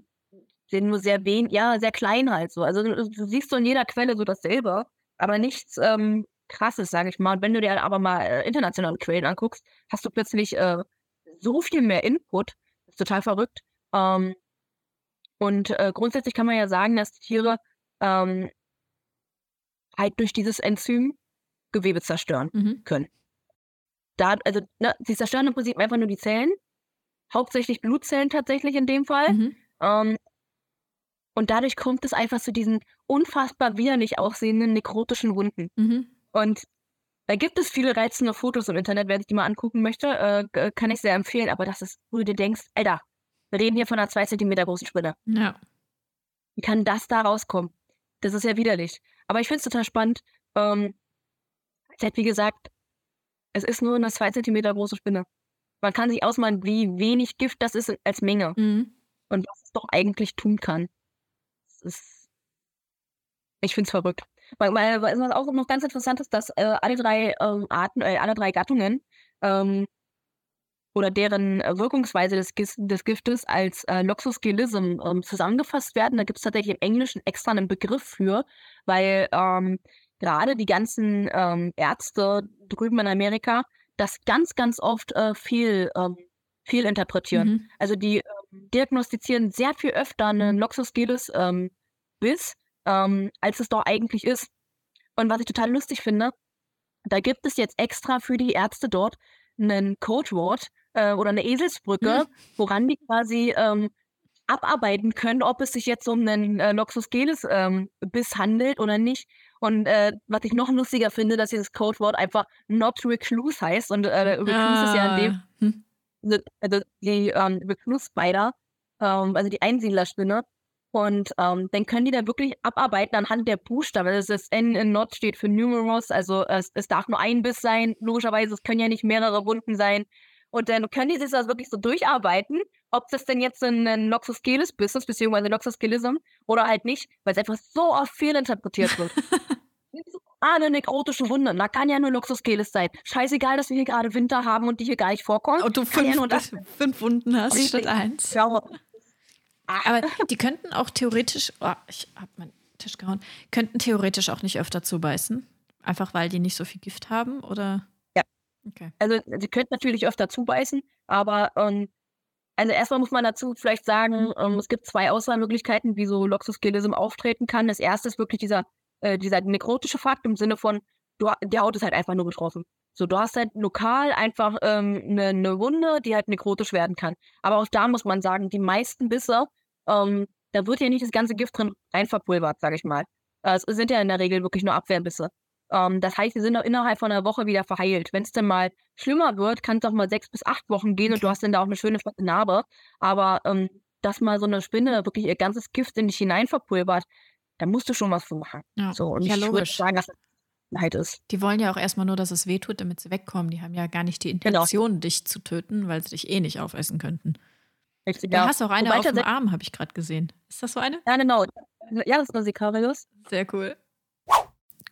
S2: sind nur sehr wenig, ja, sehr klein halt so. Also du, du, siehst so in jeder Quelle so dasselbe, aber nichts ähm, krasses, sage ich mal. Und wenn du dir aber mal äh, internationale Quellen anguckst, hast du plötzlich äh, so viel mehr Input. Das ist total verrückt. Ähm, und äh, grundsätzlich kann man ja sagen, dass die Tiere ähm, halt durch dieses Enzym Gewebe zerstören mhm. können. Da, also, ne, sie zerstören im Prinzip einfach nur die Zellen, hauptsächlich Blutzellen tatsächlich in dem Fall. Mhm. Ähm, und dadurch kommt es einfach zu diesen unfassbar widerlich aussehenden nekrotischen Wunden. Mhm. Und da gibt es viele reizende Fotos im Internet, wer sich die mal angucken möchte, äh, kann ich sehr empfehlen. Aber das ist, wo du dir denkst, Alter, wir reden hier von einer 2 cm großen Spinne.
S1: Ja.
S2: Wie kann das da rauskommen? Das ist ja widerlich. Aber ich finde es total spannend. Ähm, wie gesagt, es ist nur eine 2 cm große Spinne. Man kann sich ausmalen, wie wenig Gift das ist als Menge. Mhm. Und was es doch eigentlich tun kann. Das ist. Ich finde es verrückt. Weil, weil, was auch noch ganz interessant ist, dass äh, alle drei ähm, Arten, äh, alle drei Gattungen ähm, oder deren Wirkungsweise des, des Giftes als äh, Loxoscelism ähm, zusammengefasst werden. Da gibt es tatsächlich im Englischen extra einen Begriff für, weil ähm, gerade die ganzen ähm, Ärzte drüben in Amerika das ganz, ganz oft äh, fehl, ähm, fehlinterpretieren. Mhm. Also die ähm, diagnostizieren sehr viel öfter einen Loxosceles ähm, Biss, ähm, als es doch eigentlich ist. Und was ich total lustig finde, da gibt es jetzt extra für die Ärzte dort einen Codewort äh, oder eine Eselsbrücke, mhm. woran die quasi ähm, abarbeiten können, ob es sich jetzt um einen äh, Loxosceles ähm, Biss handelt oder nicht. Und äh, was ich noch lustiger finde, dass dieses Codewort einfach not recluse heißt. Und äh, recluse ah. ist ja in dem, ah, hm. also, also die ähm, Recluse Spider, ähm, also die Einsiedlerspinne, und ähm, dann können die da wirklich abarbeiten anhand der Buchstaben. Also das N in Not steht für Numerous, also es, es darf nur ein Biss sein, logischerweise, es können ja nicht mehrere Wunden sein. Und dann können die sich das wirklich so durcharbeiten, ob das denn jetzt ein Noxosceles-Biss ist, beziehungsweise Noxoscelism, oder halt nicht, weil es einfach so oft fehlinterpretiert wird. ah, eine nekrotische Wunde. Na, kann ja nur Luxuskeles sein. Scheißegal, dass wir hier gerade Winter haben und die hier gar nicht vorkommen.
S1: Und du fünf, ja fünf Wunden hast statt eins. Ja, aber die könnten auch theoretisch, oh, ich habe meinen Tisch gehauen, könnten theoretisch auch nicht öfter zubeißen. Einfach weil die nicht so viel Gift haben, oder?
S2: Ja. Okay. Also, sie könnten natürlich öfter zubeißen, aber ähm, also erstmal muss man dazu vielleicht sagen, ähm, es gibt zwei Auswahlmöglichkeiten, wie so Loxoskelism auftreten kann. Das erste ist wirklich dieser, äh, dieser nekrotische Fakt im Sinne von, du, die Haut ist halt einfach nur betroffen. So, du hast halt lokal einfach ähm, eine, eine Wunde, die halt nekrotisch werden kann. Aber auch da muss man sagen, die meisten Bisse, ähm, da wird ja nicht das ganze Gift drin reinverpulvert, sag ich mal. Es sind ja in der Regel wirklich nur Abwehrbisse. Ähm, das heißt, die sind auch innerhalb von einer Woche wieder verheilt. Wenn es dann mal schlimmer wird, kann es auch mal sechs bis acht Wochen gehen und du hast dann da auch eine schöne fette Narbe. Aber ähm, dass mal so eine Spinne wirklich ihr ganzes Gift in dich hinein verpulvert, da musst du schon was für machen. Ja, so, und ja, ich würde sagen, dass Leid ist.
S1: Die wollen ja auch erstmal nur, dass es wehtut, damit sie wegkommen. Die haben ja gar nicht die genau. Intention, genau. dich zu töten, weil sie dich eh nicht aufessen könnten. Richtig, du ja. hast auch eine Wobei auf dem Arm, habe ich gerade gesehen. Ist das so eine?
S2: Ja, genau. Ja, das ist eine Sicarius.
S1: Sehr cool.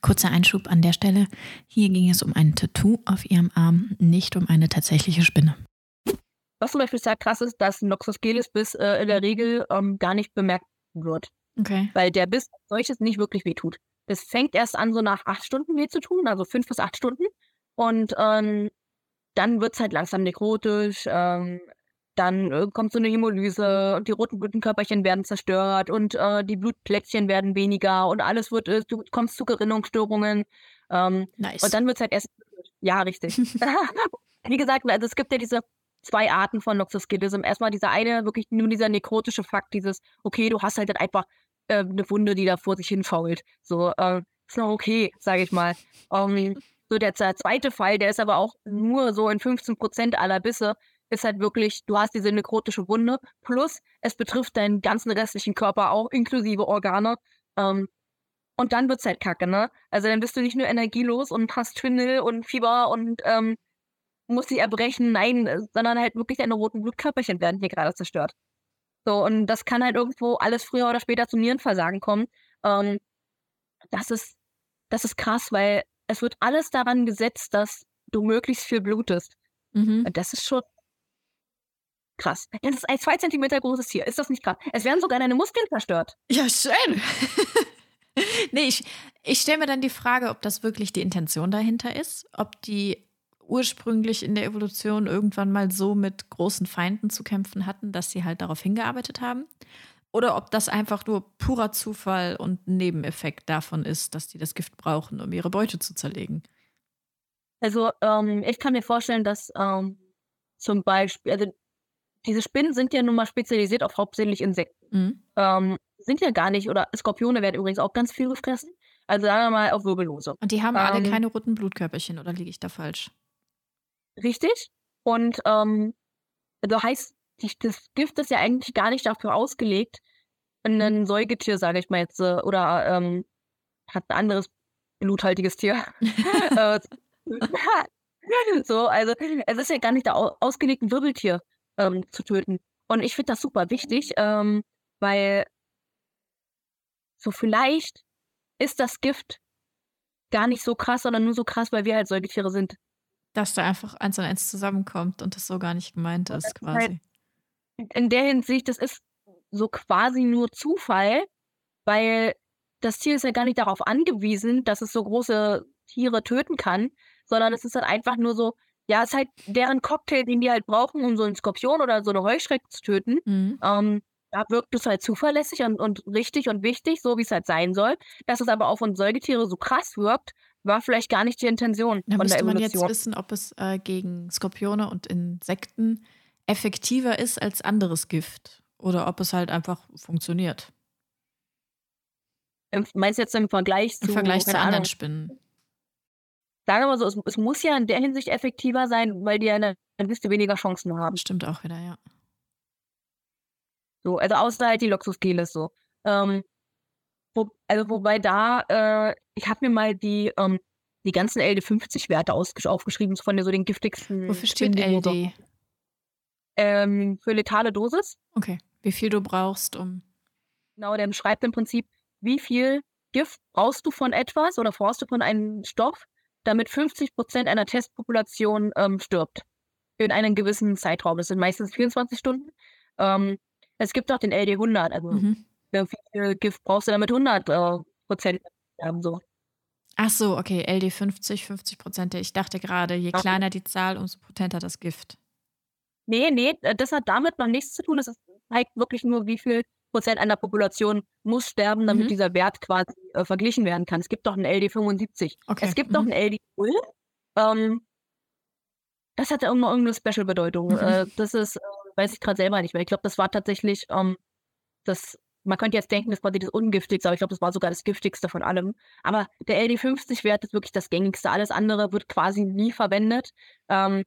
S1: Kurzer Einschub an der Stelle. Hier ging es um ein Tattoo auf ihrem Arm, nicht um eine tatsächliche Spinne.
S2: Was zum Beispiel sehr krass ist, dass Noxosceles Biss äh, in der Regel ähm, gar nicht bemerkt wird.
S1: Okay.
S2: Weil der Biss solches nicht wirklich wehtut. Das fängt erst an, so nach acht Stunden weh zu tun, also fünf bis acht Stunden. Und ähm, dann wird es halt langsam nekrotisch. Ähm, dann äh, kommt so eine Hämolyse und die roten Blutenkörperchen werden zerstört und äh, die Blutplättchen werden weniger und alles wird, äh, du kommst zu Gerinnungsstörungen. Ähm,
S1: Nice.
S2: und dann wird es halt erst. Ja, richtig. Wie gesagt, also es gibt ja diese zwei Arten von Noxoskilism. Erstmal dieser eine, wirklich nur dieser nekrotische Fakt, dieses, okay, du hast halt dann einfach eine Wunde, die da vor sich hinfault. So, äh, ist noch okay, sage ich mal. Ähm, so der, der zweite Fall, der ist aber auch nur so in 15 Prozent aller Bisse, ist halt wirklich, du hast diese nekrotische Wunde, plus es betrifft deinen ganzen restlichen Körper auch, inklusive Organe. Ähm, und dann wird's halt kacke, ne? Also dann bist du nicht nur energielos und hast Schwindel und Fieber und ähm, musst dich erbrechen, nein, sondern halt wirklich deine roten Blutkörperchen werden hier gerade zerstört. So, und das kann halt irgendwo alles früher oder später zum Nierenversagen kommen. Ähm, das ist, das ist krass, weil es wird alles daran gesetzt, dass du möglichst viel blutest.
S1: Mhm.
S2: Und das ist schon krass. Das ist ein zwei Zentimeter großes Tier. Ist das nicht krass? Es werden sogar deine Muskeln zerstört.
S1: Ja, schön. nee, ich, ich stelle mir dann die Frage, ob das wirklich die Intention dahinter ist, ob die ursprünglich in der Evolution irgendwann mal so mit großen Feinden zu kämpfen hatten, dass sie halt darauf hingearbeitet haben. Oder ob das einfach nur purer Zufall und Nebeneffekt davon ist, dass die das Gift brauchen, um ihre Beute zu zerlegen.
S2: Also, ähm, ich kann mir vorstellen, dass ähm, zum Beispiel, also diese Spinnen sind ja nun mal spezialisiert auf hauptsächlich Insekten.
S1: Mhm.
S2: Ähm, sind ja gar nicht, oder Skorpione werden übrigens auch ganz viel gefressen. Also sagen wir mal auf Wirbellose.
S1: Und die haben alle
S2: Ähm.
S1: keine roten Blutkörperchen, oder liege ich da falsch?
S2: Richtig? Und ähm, also heißt, das Gift ist ja eigentlich gar nicht dafür ausgelegt, ein Säugetier, sage ich mal jetzt, äh, oder ähm, hat ein anderes bluthaltiges Tier. äh, so, also es ist ja gar nicht da au ausgelegt, ein Wirbeltier ähm, zu töten. Und ich finde das super wichtig, ähm, weil so vielleicht ist das Gift gar nicht so krass, sondern nur so krass, weil wir halt Säugetiere sind.
S1: Dass da einfach eins und eins zusammenkommt und das so gar nicht gemeint ist,
S2: ist
S1: quasi.
S2: halt- in der Hinsicht, das ist so quasi nur Zufall, weil das Tier ist ja gar nicht darauf angewiesen, dass es so große Tiere töten kann, sondern es ist halt einfach nur so, ja, es ist halt deren Cocktail, den die halt brauchen, um so einen Skorpion oder so eine Heuschrecke zu töten.
S1: Mhm.
S2: Ähm, da wirkt es halt zuverlässig und, und richtig und wichtig, so wie es halt sein soll. Dass es aber auch von Säugetiere so krass wirkt, war vielleicht gar nicht die Intention
S1: Da
S2: von der
S1: müsste man jetzt
S2: Evolution.
S1: wissen, ob es äh, gegen Skorpione und Insekten effektiver ist als anderes Gift. Oder ob es halt einfach funktioniert.
S2: Im- Meinst du jetzt im Vergleich zu,
S1: Im Vergleich zu anderen
S2: Ahnung,
S1: Spinnen.
S2: sagen wir mal so, es, es muss ja in der Hinsicht effektiver sein, weil die ja eine, bisschen weniger Chancen haben.
S1: Stimmt auch wieder, ja.
S2: So, also außer halt die Loxosceles so. Ähm, wo, also wobei da, äh, ich habe mir mal die, ähm, die ganzen LD50-Werte aufgeschrieben, von so den giftigsten.
S1: Wofür steht LD?
S2: Ähm, für letale Dosis.
S1: Okay. Wie viel du brauchst, um.
S2: Genau, der beschreibt im Prinzip, wie viel Gift brauchst du von etwas oder brauchst du von einem Stoff, damit 50% einer Testpopulation ähm, stirbt. In einem gewissen Zeitraum. Das sind meistens 24 Stunden. Ähm, es gibt auch den LD100, also
S1: Mhm.
S2: Wie viel Gift brauchst du, damit 100 äh, Prozent haben, so.
S1: Ach so, okay. LD 50, 50 Prozent. Ich dachte gerade, je
S2: Okay.
S1: kleiner die Zahl, umso potenter das Gift.
S2: Nee, nee, das hat damit noch nichts zu tun. Das zeigt wirklich nur, wie viel Prozent einer Population muss sterben, damit
S1: Mhm.
S2: dieser Wert quasi äh, verglichen werden kann. Es gibt doch einen LD75.
S1: Okay.
S2: Es gibt
S1: mhm.
S2: einen LD0. Ähm, das hat ja irgendeine, irgendeine Special-Bedeutung.
S1: Mhm.
S2: Äh, das ist, äh, weiß ich gerade selber nicht mehr. Ich glaube, das war tatsächlich ähm, das. Man könnte jetzt denken, das war das ungiftigste, aber ich glaube, das war sogar das giftigste von allem. Aber der LD50-Wert ist wirklich das gängigste. Alles andere wird quasi nie verwendet. Ähm,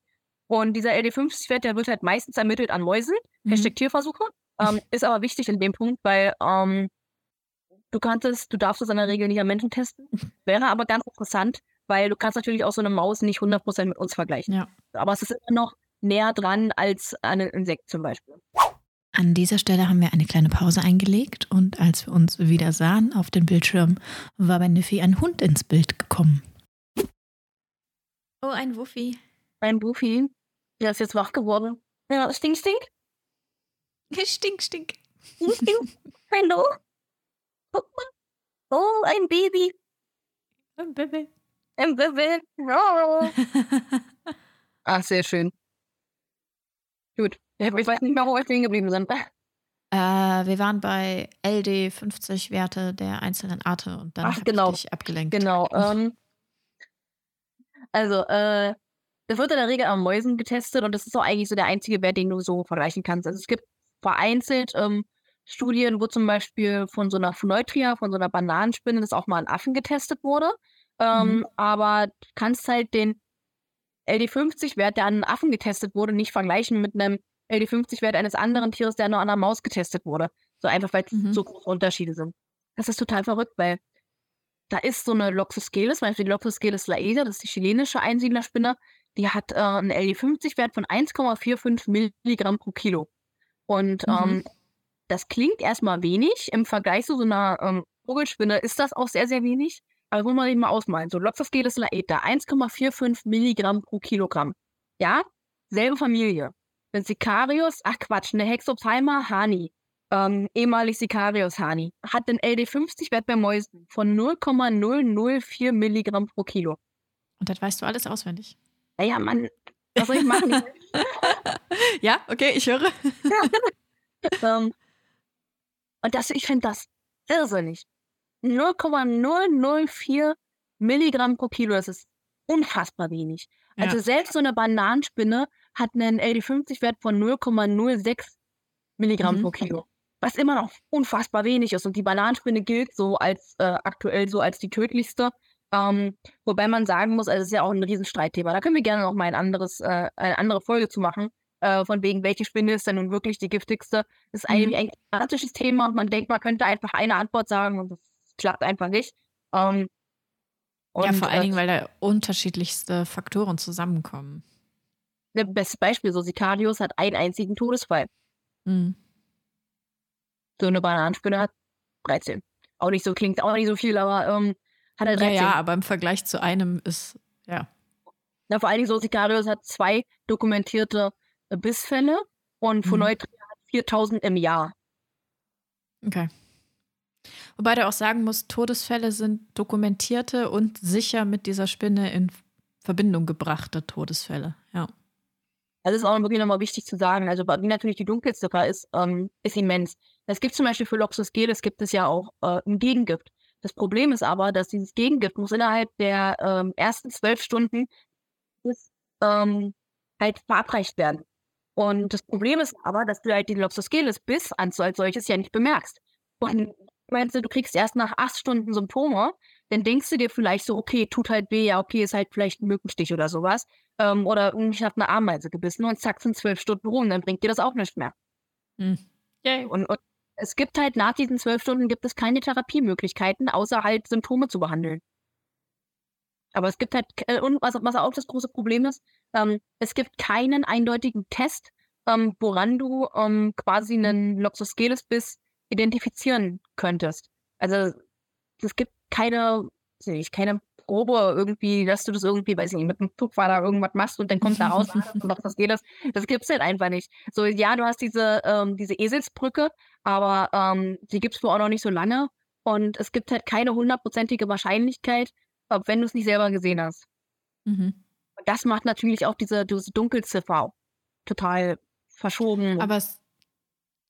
S2: und dieser LD50-Wert, der wird halt meistens ermittelt an Mäusen.
S1: Mhm.
S2: Hashtag Tierversuche. Ähm, ist aber wichtig in dem Punkt, weil ähm, du kannst es, du darfst es in der Regel nicht an Menschen testen. Wäre aber ganz interessant, weil du kannst natürlich auch so eine Maus nicht 100% mit uns vergleichen.
S1: Ja.
S2: Aber es ist immer noch näher dran als an ein Insekt zum Beispiel.
S1: An dieser Stelle haben wir eine kleine Pause eingelegt und als wir uns wieder sahen auf dem Bildschirm, war bei Niffy ein Hund ins Bild gekommen. Oh, ein Wuffi.
S2: Ein Buffy, der ist jetzt wach geworden. Ja, stink, stink.
S1: Stink, stink.
S2: Stink, stink. Hallo. Guck mal. Oh, ein Baby.
S1: Ein Baby.
S2: Ein Baby. Oh. Ach, sehr schön. Gut. Ich weiß nicht mehr, wo wir stehen geblieben sind.
S1: Äh, wir waren bei LD 50 Werte der einzelnen Arten und dann
S2: genau.
S1: ich dich abgelenkt.
S2: Genau. Ähm, Also, äh, das wird in der Regel an Mäusen getestet und das ist auch eigentlich so der einzige Wert, den du so vergleichen kannst. Also es gibt vereinzelt ähm, Studien, wo zum Beispiel von so einer Phoneutria, von so einer Bananenspinne, das auch mal an Affen getestet wurde. Ähm, mhm. Aber du kannst halt den LD50-Wert, der an Affen getestet wurde, nicht vergleichen mit einem LD50-Wert eines anderen Tieres, der nur an einer Maus getestet wurde. So einfach, weil es mhm. so große Unterschiede sind. Das ist total verrückt, weil da ist so eine Loxosceles, zum Beispiel die Loxosceles laeda, das ist die chilenische Einsiedlerspinne, die hat äh, einen LD50-Wert von 1,45 Milligramm pro Kilo. Und mhm. ähm, das klingt erstmal wenig. Im Vergleich zu so einer ähm, Vogelspinne ist das auch sehr, sehr wenig. Aber wollen wir eben mal ausmalen. So Loxosceles laeta, 1,45 Milligramm pro Kilogramm. Ja, selbe Familie. Wenn Sicarius, ach Quatsch, eine Hexopsalma hani, ähm, ehemalig Sicarius hani, hat den LD50-Wert bei Mäusen von 0,004 Milligramm pro Kilo.
S1: Und das weißt du alles auswendig?
S2: Naja, Mann, was soll ich machen?
S1: ja, okay, ich höre.
S2: um, und das, ich finde das irrsinnig. 0,004 Milligramm pro Kilo, das ist unfassbar wenig. Ja. Also selbst so eine Bananenspinne hat einen LD50-Wert von 0,06 Milligramm mhm. pro Kilo. Was immer noch unfassbar wenig ist. Und die Bananenspinne gilt so als äh, aktuell so als die tödlichste. Ähm, wobei man sagen muss, also es ist ja auch ein Riesenstreitthema. Da können wir gerne noch mal ein anderes, äh, eine andere Folge zu machen. Äh, von wegen, welche Spinne ist denn nun wirklich die giftigste? Das ist eigentlich mhm. ein klassisches Thema und man denkt, man könnte einfach eine Antwort sagen und das klappt einfach nicht. Ähm,
S1: und, ja, vor allen Dingen, weil da unterschiedlichste Faktoren zusammenkommen.
S2: Das beste Beispiel, so Sicarius hat einen einzigen Todesfall. Mhm. So eine Bananenspinne hat 13. Auch nicht so, klingt auch nicht so viel, aber ähm, hat er 13.
S1: Ja, ja, aber im Vergleich zu einem ist, ja.
S2: Na, vor allen Dingen so Sicarius hat zwei dokumentierte Bissfälle und mhm. Phoneutria hat 4000 im Jahr.
S1: Okay. Wobei du auch sagen musst, Todesfälle sind dokumentierte und sicher mit dieser Spinne in Verbindung gebrachte Todesfälle, ja.
S2: Das ist auch wirklich nochmal wichtig zu sagen. Also, wie natürlich die Dunkelziffer ist, ähm, ist immens. Es gibt zum Beispiel für Loxus Geles gibt es ja auch äh, ein Gegengift. Das Problem ist aber, dass dieses Gegengift muss innerhalb der ähm, ersten zwölf Stunden bis, ähm, halt verabreicht werden. Und das Problem ist aber, dass du halt den Loxosceles Biss als solches ja nicht bemerkst. Und meinst du, du kriegst erst nach acht Stunden Symptome, dann denkst du dir vielleicht so, okay, tut halt weh, ja, okay, ist halt vielleicht ein Mückenstich oder sowas. Ähm, oder ich habe eine Ameise gebissen und zack, sind zwölf Stunden rum, dann bringt dir das auch nicht mehr. Hm. Yeah. Und, und es gibt halt nach diesen zwölf Stunden gibt es keine Therapiemöglichkeiten, außer halt Symptome zu behandeln. Aber es gibt halt, äh, und was, was auch das große Problem ist, ähm, es gibt keinen eindeutigen Test, ähm, woran du ähm, quasi einen Loxosceles bis identifizieren könntest. Also es gibt keine, ich, keine Probe irgendwie, dass du das irgendwie, weiß ich nicht, mit einem Zugfahrer irgendwas machst und dann kommt da raus, was geht das? Das gibt's halt einfach nicht. So, ja, du hast diese, ähm, diese Eselsbrücke, aber ähm, die gibt's wohl auch noch nicht so lange. Und es gibt halt keine hundertprozentige Wahrscheinlichkeit, wenn du es nicht selber gesehen hast. Mhm. Und das macht natürlich auch diese, diese Dunkelziffer total verschoben.
S1: Aber es,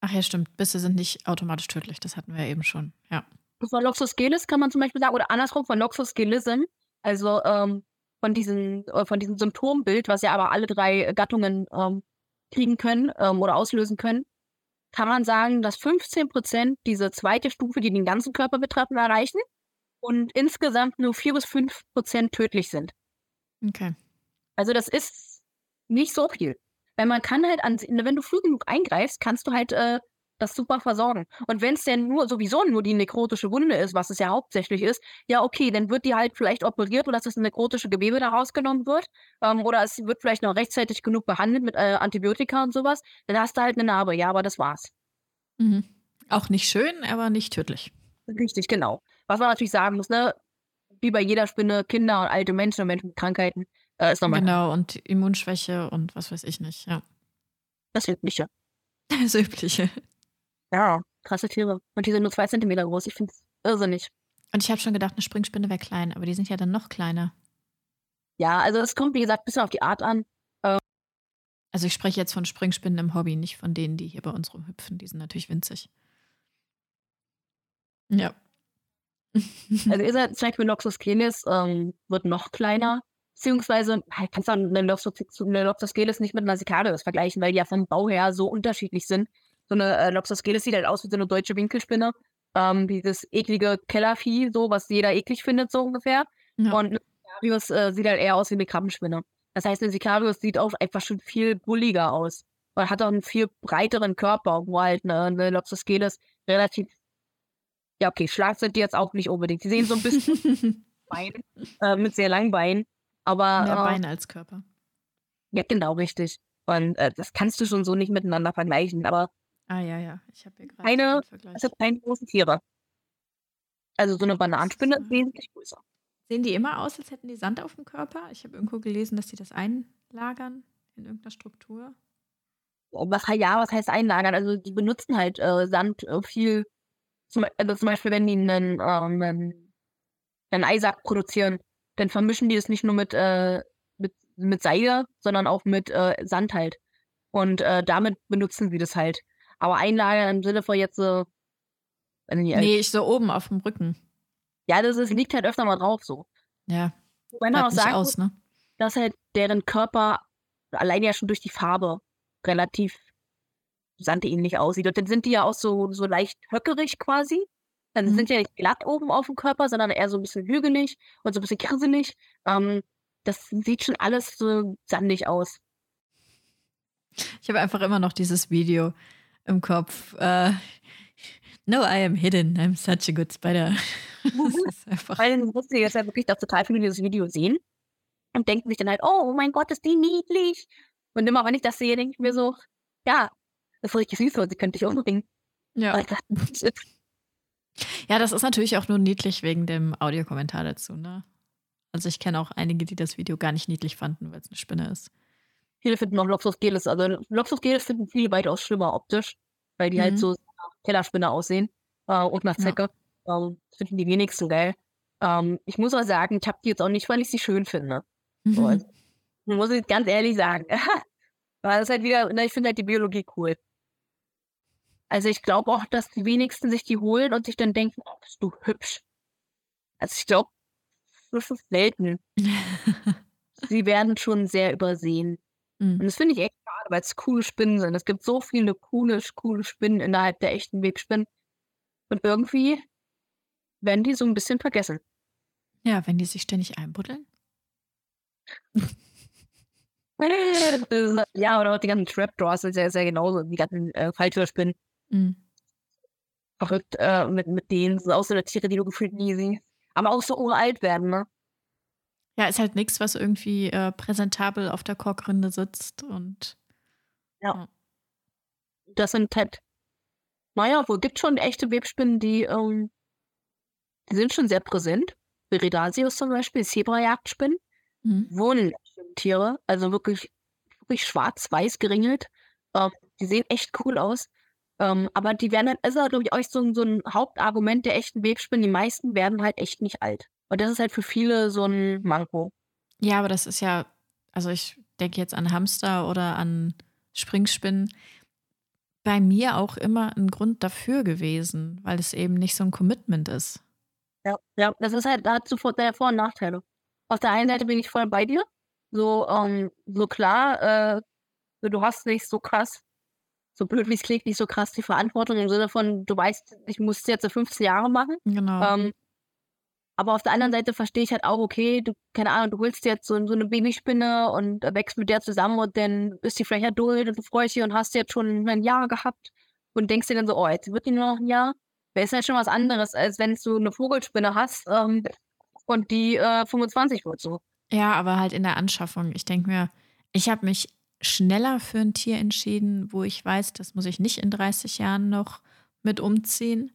S1: ach ja, stimmt, Bisse sind nicht automatisch tödlich, das hatten wir ja eben schon, ja.
S2: Von Loxosceles kann man zum Beispiel sagen, oder andersrum von Loxoscelism, also ähm, von, diesen, äh, von diesem Symptombild, was ja aber alle drei Gattungen ähm, kriegen können ähm, oder auslösen können, kann man sagen, dass 15 Prozent diese zweite Stufe, die den ganzen Körper betreffen, erreichen und insgesamt nur 4 bis 5 Prozent tödlich sind.
S1: Okay.
S2: Also das ist nicht so viel. Weil man kann halt, an, wenn du früh genug eingreifst, kannst du halt äh, das super versorgen. Und wenn es denn nur sowieso nur die nekrotische Wunde ist, was es ja hauptsächlich ist, ja okay, dann wird die halt vielleicht operiert oder dass das nekrotische Gewebe da rausgenommen wird. Ähm, oder es wird vielleicht noch rechtzeitig genug behandelt mit äh, Antibiotika und sowas. Dann hast du halt eine Narbe, ja, aber das war's.
S1: Mhm. Auch nicht schön, aber nicht tödlich.
S2: Richtig, genau. Was man natürlich sagen muss, ne? Wie bei jeder Spinne, Kinder und alte Menschen und Menschen mit Krankheiten äh, ist normal.
S1: Genau, und Immunschwäche und was weiß ich nicht, ja.
S2: Das Übliche.
S1: Das Übliche.
S2: Ja, krasse Tiere. Und die sind nur zwei Zentimeter groß. Ich finde es irrsinnig.
S1: Und ich habe schon gedacht, eine Springspinne wäre klein, aber die sind ja dann noch kleiner.
S2: Ja, also es kommt, wie gesagt, ein bisschen auf die Art an. Ähm,
S1: also ich spreche jetzt von Springspinnen im Hobby, nicht von denen, die hier bei uns rumhüpfen. Die sind natürlich winzig. Ja.
S2: also ihr seid zum Beispiel Noxus canis ähm, wird noch kleiner. Beziehungsweise halt, kannst du eine Lopsosceles nicht mit einer Sicarius vergleichen, weil die ja vom Bau her so unterschiedlich sind. So eine äh, Lopsosceles sieht halt aus wie so eine deutsche Winkelspinne. Ähm, dieses eklige Kellervieh, so, was jeder eklig findet, so ungefähr. Ja. Und eine Sicarius äh, sieht halt eher aus wie eine Krabbenspinne. Das heißt, eine Sicarius sieht auch einfach schon viel bulliger aus. Und hat auch einen viel breiteren Körper, wo halt eine, eine Lopsosceles relativ ja, okay, Schlag sind die jetzt auch nicht unbedingt. Die sehen so ein bisschen Bein, äh, mit sehr langen Beinen. Aber,
S1: Mehr
S2: äh,
S1: Beine als Körper.
S2: Ja, genau, richtig. Und äh, das kannst du schon so nicht miteinander vergleichen. Aber
S1: ah, ja, ja. Ich habe hier gerade
S2: keine, also keine großen Tiere. Also so eine Bananenspinne ist wesentlich größer.
S1: Sehen die immer aus, als hätten die Sand auf dem Körper? Ich habe irgendwo gelesen, dass die das einlagern in irgendeiner Struktur.
S2: Was, ja, was heißt einlagern? Also die benutzen halt äh, Sand äh, viel. Zum, also zum Beispiel, wenn die einen, ähm, einen, einen Eisack produzieren, dann vermischen die es nicht nur mit, äh, mit, mit Seide, sondern auch mit äh, Sand halt. Und äh, damit benutzen sie das halt. Aber einlagern im Sinne von jetzt so.
S1: Äh, nee, ich so oben auf dem Rücken.
S2: Ja, das ist, liegt halt öfter mal drauf so.
S1: Ja.
S2: Wenn man auch sagen aus, ne? dass halt deren Körper allein ja schon durch die Farbe relativ sandähnlich aussieht. Und dann sind die ja auch so, so leicht höckerig quasi. Also mhm. sind ja nicht glatt oben auf dem Körper, sondern eher so ein bisschen hügelig und so ein bisschen kirselig. Ähm, das sieht schon alles so sandig aus.
S1: Ich habe einfach immer noch dieses Video im Kopf. Uh, no, I am hidden. I'm such a good spider.
S2: einfach. Weil dann musst du jetzt ja wirklich auch total viele dieses Video sehen und denken sich dann halt, oh mein Gott, ist die niedlich. Und immer wenn ich das sehe, denke ich mir so, ja, das ist richtig süß und sie könnte ich umbringen.
S1: Ja. Ja, das ist natürlich auch nur niedlich wegen dem Audiokommentar dazu, ne? Also ich kenne auch einige, die das Video gar nicht niedlich fanden, weil es eine Spinne ist.
S2: Viele finden auch Loxus Gelis, also Loxus Gelis finden viele weitaus schlimmer optisch, weil die halt mhm. halt so nach Tellerspinne aussehen äh, und nach Zecke. Ja. Ähm, finden die wenigsten geil. Ähm, ich muss aber sagen, ich habe die jetzt auch nicht, weil ich sie schön finde. Mhm. So, also, muss ich ganz ehrlich sagen. weil das halt wieder, na, ich finde halt die Biologie cool. Also ich glaube auch, dass die wenigsten sich die holen und sich dann denken, oh, bist du hübsch. Also ich glaube, das ist selten. Sie werden schon sehr übersehen. Mhm. Und das finde ich echt schade, weil es coole Spinnen sind. Es gibt so viele coole, coole Spinnen innerhalb der echten Wegspinnen. Und irgendwie werden die so ein bisschen vergessen.
S1: Ja, wenn die sich ständig einbuddeln.
S2: ja, oder auch die ganzen Trapdoors sind ja, sehr genauso, die ganzen äh, Falltürspinnen. Mhm. Verrückt äh, mit, mit denen. sind auch so Tiere, die du gefühlt nie siehst. Aber auch so uralt werden, ne?
S1: Ja, ist halt nichts, was irgendwie äh, präsentabel auf der Korkrinde sitzt und.
S2: Ja. ja. Das sind halt, naja, wo gibt schon echte Webspinnen, die, ähm, die sind schon sehr präsent. Viridasius zum Beispiel, Zebrajagdspinnen. Mhm. Wunderschöne Tiere, also wirklich, wirklich schwarz-weiß geringelt. Ähm, die sehen echt cool aus. Ähm, aber die werden halt, ist halt, glaube ich, auch so, so ein Hauptargument der echten Webspinnen. Die meisten werden halt echt nicht alt. Und das ist halt für viele so ein Manko.
S1: Ja, aber das ist ja, also ich denke jetzt an Hamster oder an Springspinnen. Bei mir auch immer ein Grund dafür gewesen, weil es eben nicht so ein Commitment ist.
S2: Ja, ja, das ist halt, da hat sofort Vor- und Nachteile. Auf der einen Seite bin ich voll bei dir. So, ähm, so klar, äh, du hast nicht so krass so blöd wie es klingt, nicht so krass die Verantwortung im Sinne von, du weißt, ich muss es jetzt 15 Jahre machen.
S1: Genau.
S2: Ähm, aber auf der anderen Seite verstehe ich halt auch, okay, du, keine Ahnung, du holst jetzt so, so eine Babyspinne und wächst mit der zusammen und dann ist die vielleicht erduldet und du freust dich und hast jetzt schon ein Jahr gehabt und denkst dir dann so, oh, jetzt wird die nur noch ein Jahr. Das ist halt schon was anderes, als wenn du eine Vogelspinne hast ähm, und die äh, 25 wird so.
S1: Ja, aber halt in der Anschaffung. Ich denke mir, ich habe mich schneller für ein Tier entschieden, wo ich weiß, das muss ich nicht in 30 Jahren noch mit umziehen,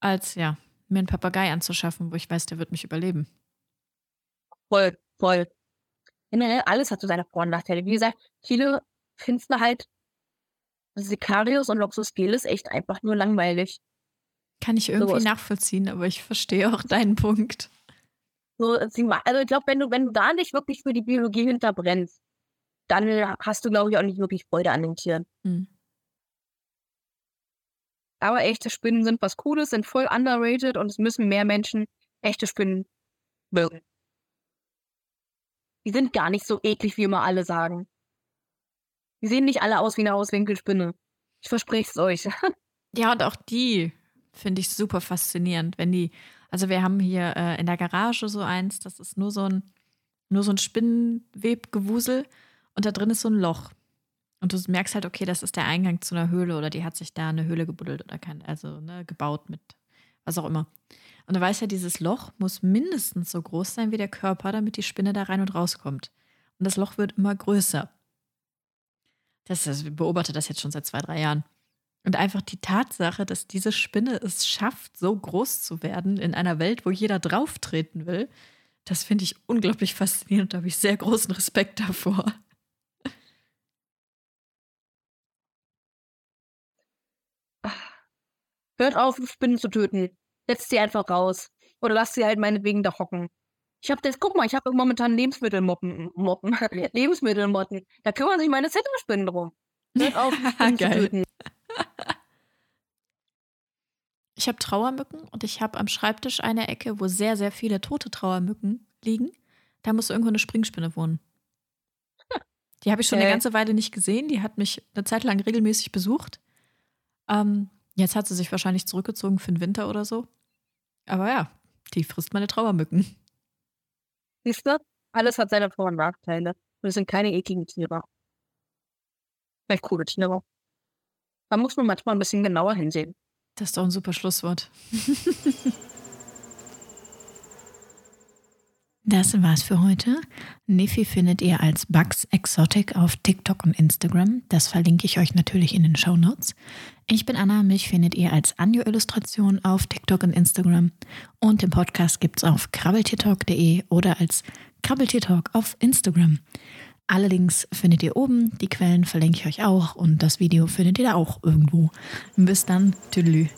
S1: als ja, mir einen Papagei anzuschaffen, wo ich weiß, der wird mich überleben.
S2: Voll, voll. Generell alles hat so seine Vor- und Nachteile. Wie gesagt, viele finden halt Sicarius und Loxus Gelis echt einfach nur langweilig.
S1: Kann ich irgendwie so nachvollziehen, aber ich verstehe auch deinen Punkt.
S2: So, also ich glaube, wenn du, wenn du da nicht wirklich für die Biologie hinterbrennst, dann hast du, glaube ich, auch nicht wirklich Freude an den Tieren. Mhm. Aber echte Spinnen sind was Cooles, sind voll underrated und es müssen mehr Menschen echte Spinnen mögen. Die sind gar nicht so eklig, wie immer alle sagen. Die sehen nicht alle aus wie eine Auswinkelspinne. Ich verspreche es euch.
S1: ja, und auch die finde ich super faszinierend, wenn die, also wir haben hier äh, in der Garage so eins, das ist nur so ein, nur so ein Spinnenwebgewusel und da drin ist so ein Loch. Und du merkst halt, okay, das ist der Eingang zu einer Höhle oder die hat sich da eine Höhle gebuddelt oder kein, also ne, gebaut mit was auch immer. Und du weißt ja, dieses Loch muss mindestens so groß sein wie der Körper, damit die Spinne da rein und rauskommt. Und das Loch wird immer größer. Das, das, ich beobachte das jetzt schon seit zwei, drei Jahren. Und einfach die Tatsache, dass diese Spinne es schafft, so groß zu werden in einer Welt, wo jeder drauftreten will, das finde ich unglaublich faszinierend. Da habe ich sehr großen Respekt davor.
S2: Hört auf, Spinnen zu töten. Setzt sie einfach raus. Oder lasst sie halt meinetwegen da hocken. Ich habe das, guck mal, ich habe momentan Lebensmittelmoppen, Moppen, Lebensmittelmotten. Da kümmern sich meine Zettelspinnen drum. Hört auf, Spinnen zu töten.
S1: Ich habe Trauermücken und ich habe am Schreibtisch eine Ecke, wo sehr, sehr viele tote Trauermücken liegen. Da muss irgendwo eine Springspinne wohnen. Die habe ich schon äh. eine ganze Weile nicht gesehen. Die hat mich eine Zeit lang regelmäßig besucht. Ähm, Jetzt hat sie sich wahrscheinlich zurückgezogen für den Winter oder so. Aber ja, die frisst meine Trauermücken.
S2: Siehst du? Alles hat seine Vor- und Nachteile. Und es sind keine ekligen Tiere. Vielleicht coole Tiere. Da muss man manchmal ein bisschen genauer hinsehen.
S1: Das ist doch ein super Schlusswort. Das war's für heute. Niffy findet ihr als Bugs Exotic auf TikTok und Instagram. Das verlinke ich euch natürlich in den Show Notes. Ich bin Anna, mich findet ihr als Anjo-Illustration auf TikTok und Instagram. Und den Podcast gibt's auf krabbeltiertalk.de oder als Krabbeltiertalk auf Instagram. Alle Links findet ihr oben, die Quellen verlinke ich euch auch und das Video findet ihr da auch irgendwo. Bis dann, tüdelü.